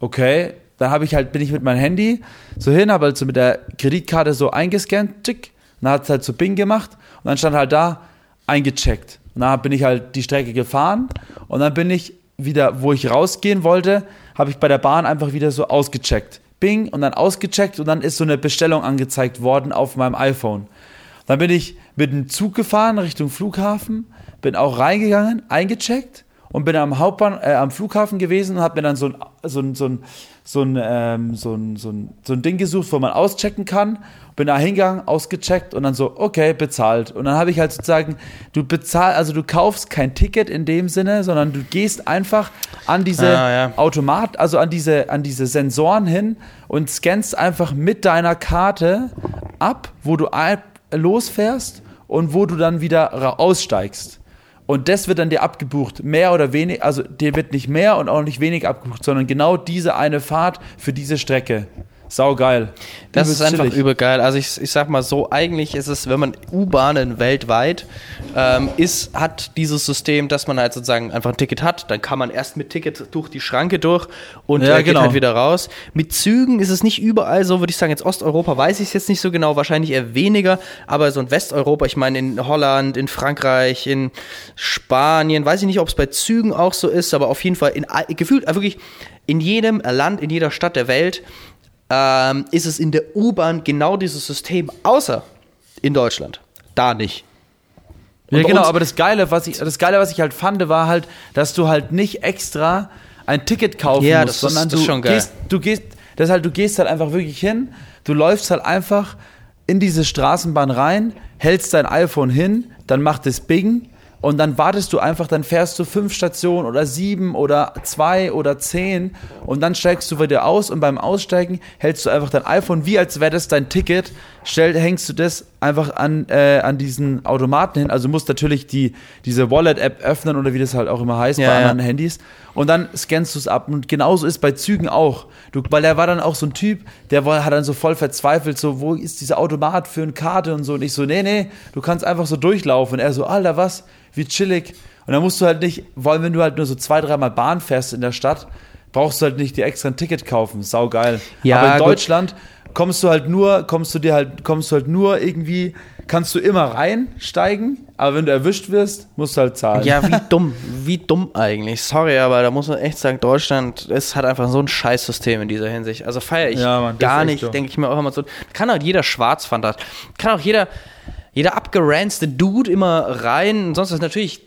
[SPEAKER 2] okay. Dann habe ich halt, bin ich mit meinem Handy so hin, habe halt so mit der Kreditkarte so eingescannt, tick. Dann hat es halt so Bing gemacht und dann stand halt da eingecheckt. Und dann bin ich halt die Strecke gefahren und dann bin ich wieder, wo ich rausgehen wollte, habe ich bei der Bahn einfach wieder so ausgecheckt. Bing und dann ausgecheckt und dann ist so eine Bestellung angezeigt worden auf meinem iPhone. Dann bin ich mit dem Zug gefahren Richtung Flughafen, bin auch reingegangen, eingecheckt und bin am Hauptbahn, äh, am Flughafen gewesen und habe mir dann so ein, so ein, so ein, so ein, ähm, so ein, so ein, so ein Ding gesucht, wo man auschecken kann. Bin da hingegangen, ausgecheckt und dann so, okay, bezahlt. Und dann habe ich halt sozusagen, du bezahlst, also du kaufst kein Ticket in dem Sinne, sondern du gehst einfach an diese
[SPEAKER 1] Ah, ja.
[SPEAKER 2] Automat, also an diese, an diese Sensoren hin und scannst einfach mit deiner Karte ab, wo du losfährst und wo du dann wieder aussteigst. Und das wird dann dir abgebucht, mehr oder weniger, also dir wird nicht mehr und auch nicht wenig abgebucht, sondern genau diese eine Fahrt für diese Strecke. Sau geil.
[SPEAKER 1] Das ist einfach übergeil. Also ich, ich sag mal so, eigentlich ist es, wenn man U-Bahnen weltweit ähm, ist, hat dieses System, dass man halt sozusagen einfach ein Ticket hat, dann kann man erst mit Ticket durch die Schranke durch und
[SPEAKER 2] Ja,
[SPEAKER 1] äh, geht
[SPEAKER 2] genau.
[SPEAKER 1] halt wieder raus. Mit Zügen ist es nicht überall so, würde ich sagen, jetzt Osteuropa weiß ich es jetzt nicht so genau, wahrscheinlich eher weniger, aber so in Westeuropa, ich meine in Holland, in Frankreich, in Spanien, weiß ich nicht, ob es bei Zügen auch so ist, aber auf jeden Fall in gefühlt äh, wirklich in jedem Land, in jeder Stadt der Welt ähm, ist es in der U-Bahn genau dieses System, außer in Deutschland. Da nicht.
[SPEAKER 2] Ja, genau, aber das Geile, was ich, das Geile, was ich halt fand, war halt, dass du halt nicht extra ein Ticket kaufen
[SPEAKER 1] Ja,
[SPEAKER 2] musst,
[SPEAKER 1] das ist-
[SPEAKER 2] sondern
[SPEAKER 1] das ist
[SPEAKER 2] du
[SPEAKER 1] schon geil.
[SPEAKER 2] gehst, du gehst, das halt, du gehst halt einfach wirklich hin, du läufst halt einfach in diese Straßenbahn rein, hältst dein iPhone hin, dann macht es Bing und dann wartest du einfach, dann fährst du fünf Stationen oder sieben oder zwei oder zehn und dann steigst du wieder aus und beim Aussteigen hältst du einfach dein iPhone, wie als wäre das dein Ticket, stell, hängst du das einfach an, äh, an diesen Automaten hin. Also du musst natürlich die, diese Wallet-App öffnen oder wie das halt auch immer heißt
[SPEAKER 1] Ja,
[SPEAKER 2] bei
[SPEAKER 1] ja.
[SPEAKER 2] anderen Handys und dann scannst du es ab. Und genauso ist bei Zügen auch. Du, weil er war dann auch so ein Typ, der war, hat dann so voll verzweifelt, so, wo ist dieser Automat für eine Karte und so. Und ich so, nee, nee, du kannst einfach so durchlaufen. Und er so, Alter, was? Wie chillig. Und dann musst du halt nicht, weil wenn du halt nur so zwei, dreimal Bahn fährst in der Stadt, brauchst du halt nicht dir extra ein Ticket kaufen. Sau geil.
[SPEAKER 1] Ja,
[SPEAKER 2] Aber in
[SPEAKER 1] gut.
[SPEAKER 2] Deutschland kommst du halt nur, kommst du dir halt, kommst du halt nur irgendwie, kannst du immer reinsteigen, aber wenn du erwischt wirst, musst du halt zahlen.
[SPEAKER 1] Ja, wie dumm, wie dumm eigentlich. Sorry, aber da muss man echt sagen, Deutschland ist hat einfach so ein Scheißsystem in dieser Hinsicht. Also feiere ich
[SPEAKER 2] Ja, Mann,
[SPEAKER 1] gar nicht, denke ich mir auch immer so. Kann auch jeder Schwarzfand hat. Kann auch jeder, jeder abgeranzte Dude immer rein. Und sonst ist natürlich,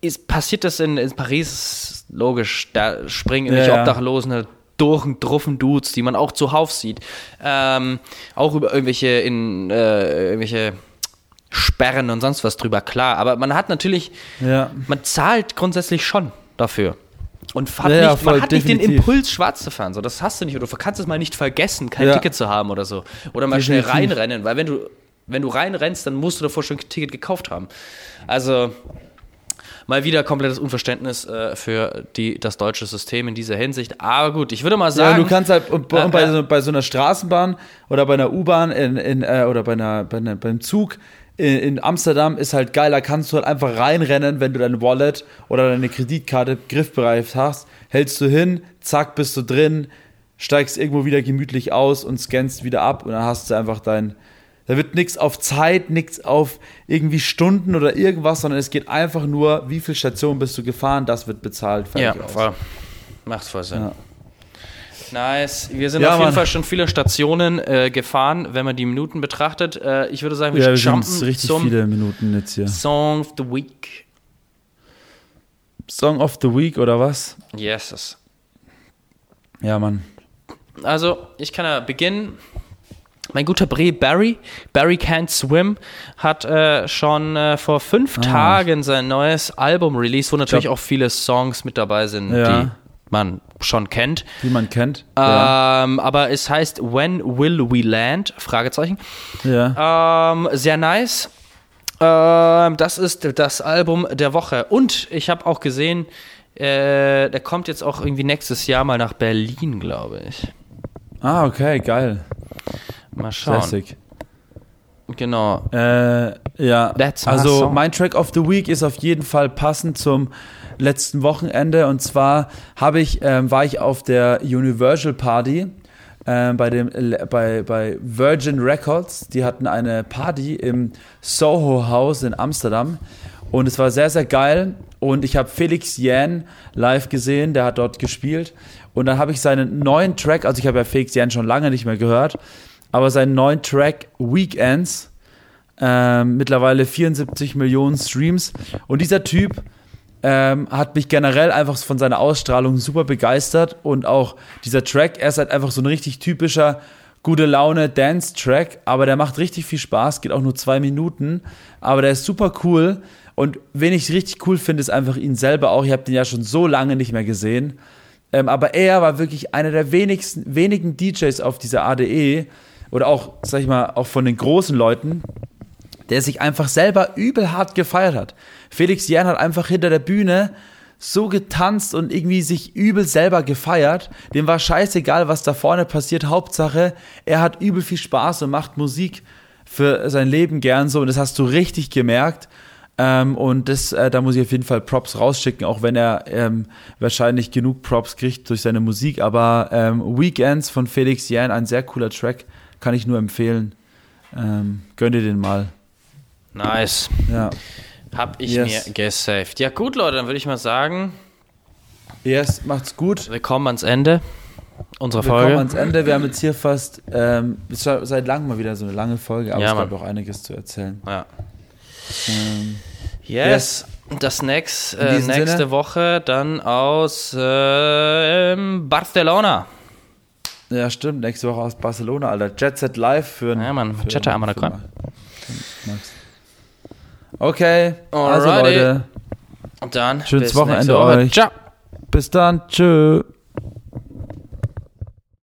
[SPEAKER 1] ist, passiert das in, in Paris, logisch, da springen irgendwelche
[SPEAKER 2] Ja, ja.
[SPEAKER 1] Obdachlosen, da durch und druffen Dudes, die man auch zuhauf sieht. Ähm, auch über irgendwelche in äh, irgendwelche Sperren und sonst was drüber, klar. Aber man hat natürlich,
[SPEAKER 2] Ja.
[SPEAKER 1] man zahlt grundsätzlich schon dafür. Und hat
[SPEAKER 2] Ja,
[SPEAKER 1] nicht, man
[SPEAKER 2] voll,
[SPEAKER 1] hat nicht den
[SPEAKER 2] definitiv.
[SPEAKER 1] Impuls, schwarz zu fahren. So, das hast du nicht. Oder du kannst es mal nicht vergessen, kein
[SPEAKER 2] Ja.
[SPEAKER 1] Ticket zu haben oder so. Oder mal schnell
[SPEAKER 2] Definitiv.
[SPEAKER 1] reinrennen. Weil wenn du, wenn du reinrennst, dann musst du davor schon ein Ticket gekauft haben. Also mal wieder komplettes Unverständnis äh, für die, das deutsche System in dieser Hinsicht. Aber gut, ich würde mal
[SPEAKER 2] Ja,
[SPEAKER 1] sagen.
[SPEAKER 2] du kannst halt und, bei-
[SPEAKER 1] Äh,
[SPEAKER 2] und bei,
[SPEAKER 1] äh.
[SPEAKER 2] so, bei so einer Straßenbahn oder bei einer U-Bahn in, in, äh, oder bei einer, bei einer, beim Zug in, in Amsterdam ist halt geil, da kannst du halt einfach reinrennen, wenn du dein Wallet oder deine Kreditkarte griffbereit hast, hältst du hin, zack, bist du drin, steigst irgendwo wieder gemütlich aus und scannst wieder ab und dann hast du einfach dein, da wird nichts auf Zeit, nichts auf irgendwie Stunden oder irgendwas, sondern es geht einfach nur, wie viele Stationen bist du gefahren, das wird bezahlt.
[SPEAKER 1] ja,
[SPEAKER 2] aus.
[SPEAKER 1] voll. Macht voll Sinn.
[SPEAKER 2] Ja.
[SPEAKER 1] Nice. Wir sind
[SPEAKER 2] Ja,
[SPEAKER 1] auf jeden
[SPEAKER 2] Mann.
[SPEAKER 1] Fall schon viele Stationen äh, gefahren, wenn man die Minuten betrachtet. Äh, ich würde sagen, wir
[SPEAKER 2] Ja, wir
[SPEAKER 1] jumpen
[SPEAKER 2] richtig
[SPEAKER 1] zum
[SPEAKER 2] viele Minuten jetzt hier.
[SPEAKER 1] Song of the Week.
[SPEAKER 2] Song of the Week oder was?
[SPEAKER 1] Yes.
[SPEAKER 2] Ja, Mann.
[SPEAKER 1] Also, ich kann ja beginnen. Mein guter Bre Barry, Barry Can't Swim, hat äh, schon äh, vor fünf Tagen sein neues Album released, wo natürlich
[SPEAKER 2] glaub-
[SPEAKER 1] auch viele Songs mit dabei sind,
[SPEAKER 2] Ja.
[SPEAKER 1] die man schon kennt.
[SPEAKER 2] Die man kennt. Ja.
[SPEAKER 1] Ähm, aber es heißt When Will We Land? Fragezeichen.
[SPEAKER 2] ja.
[SPEAKER 1] Ähm, sehr nice. Ähm, das ist das Album der Woche. Und ich habe auch gesehen, äh, der kommt jetzt auch irgendwie nächstes Jahr mal nach Berlin, glaube ich.
[SPEAKER 2] Ah, okay, geil.
[SPEAKER 1] Mal schauen.
[SPEAKER 2] Classic.
[SPEAKER 1] Genau.
[SPEAKER 2] Äh, ja,
[SPEAKER 1] That's my
[SPEAKER 2] also mein Track of the Week ist auf jeden Fall passend zum letzten Wochenende und zwar habe ich, ähm, war ich auf der Universal Party ähm, bei, dem, bei, bei Virgin Records. Die hatten eine Party im Soho House in Amsterdam und es war sehr, sehr geil und ich habe Felix Jähn live gesehen, der hat dort gespielt und dann habe ich seinen neuen Track, also ich habe ja Felix Jähn schon lange nicht mehr gehört, aber seinen neuen Track Weekends ähm, mittlerweile 74 Millionen Streams. Und dieser Typ ähm, hat mich generell einfach von seiner Ausstrahlung super begeistert. Und auch dieser Track, er ist halt einfach so ein richtig typischer gute Laune Dance-Track, aber der macht richtig viel Spaß, geht auch nur zwei Minuten, aber der ist super cool. Und wen ich richtig cool finde, ist einfach ihn selber auch. Ich habe den ja schon so lange nicht mehr gesehen. Ähm, aber er war wirklich einer der wenigsten, wenigen DJs auf dieser ADE oder auch, sag ich mal, auch von den großen Leuten, der sich einfach selber übel hart gefeiert hat. Felix Jern hat einfach hinter der Bühne so getanzt und irgendwie sich übel selber gefeiert. Dem war scheißegal, was da vorne passiert. Hauptsache, er hat übel viel Spaß und macht Musik für sein Leben gern so. Und das hast du richtig gemerkt. Ähm, und das, äh, da muss ich auf jeden Fall Props rausschicken, auch wenn er ähm, wahrscheinlich genug Props kriegt durch seine Musik. Aber ähm, Weekends von Felix Jähn, ein sehr cooler Track, kann ich nur empfehlen. Ähm, gönn dir den mal.
[SPEAKER 1] Nice.
[SPEAKER 2] Ja.
[SPEAKER 1] Hab ich
[SPEAKER 2] Yes.
[SPEAKER 1] mir gesaved. Ja, gut, Leute, dann würde ich mal sagen,
[SPEAKER 2] Yes, macht's gut.
[SPEAKER 1] wir kommen ans Ende unserer
[SPEAKER 2] Wir
[SPEAKER 1] Folge.
[SPEAKER 2] kommen ans Ende. Wir haben jetzt hier fast ähm, es war seit langem mal wieder so eine lange Folge, aber
[SPEAKER 1] Ja,
[SPEAKER 2] es
[SPEAKER 1] Mann.
[SPEAKER 2] gab auch einiges zu erzählen.
[SPEAKER 1] Ja.
[SPEAKER 2] Ähm,
[SPEAKER 1] Yes. Das next,
[SPEAKER 2] In
[SPEAKER 1] äh, nächste
[SPEAKER 2] Sinne.
[SPEAKER 1] Woche dann aus ähm, Barcelona.
[SPEAKER 2] Ja, stimmt. Nächste Woche aus Barcelona, Alter. Jet Set Live für
[SPEAKER 1] Ja, Mann.
[SPEAKER 2] für-
[SPEAKER 1] Jetta einmal da.
[SPEAKER 2] Okay, also
[SPEAKER 1] Alrighty.
[SPEAKER 2] Leute,
[SPEAKER 1] Und dann
[SPEAKER 2] Schönes Wochenende euch.
[SPEAKER 1] Ciao.
[SPEAKER 2] bis dann. Tschö.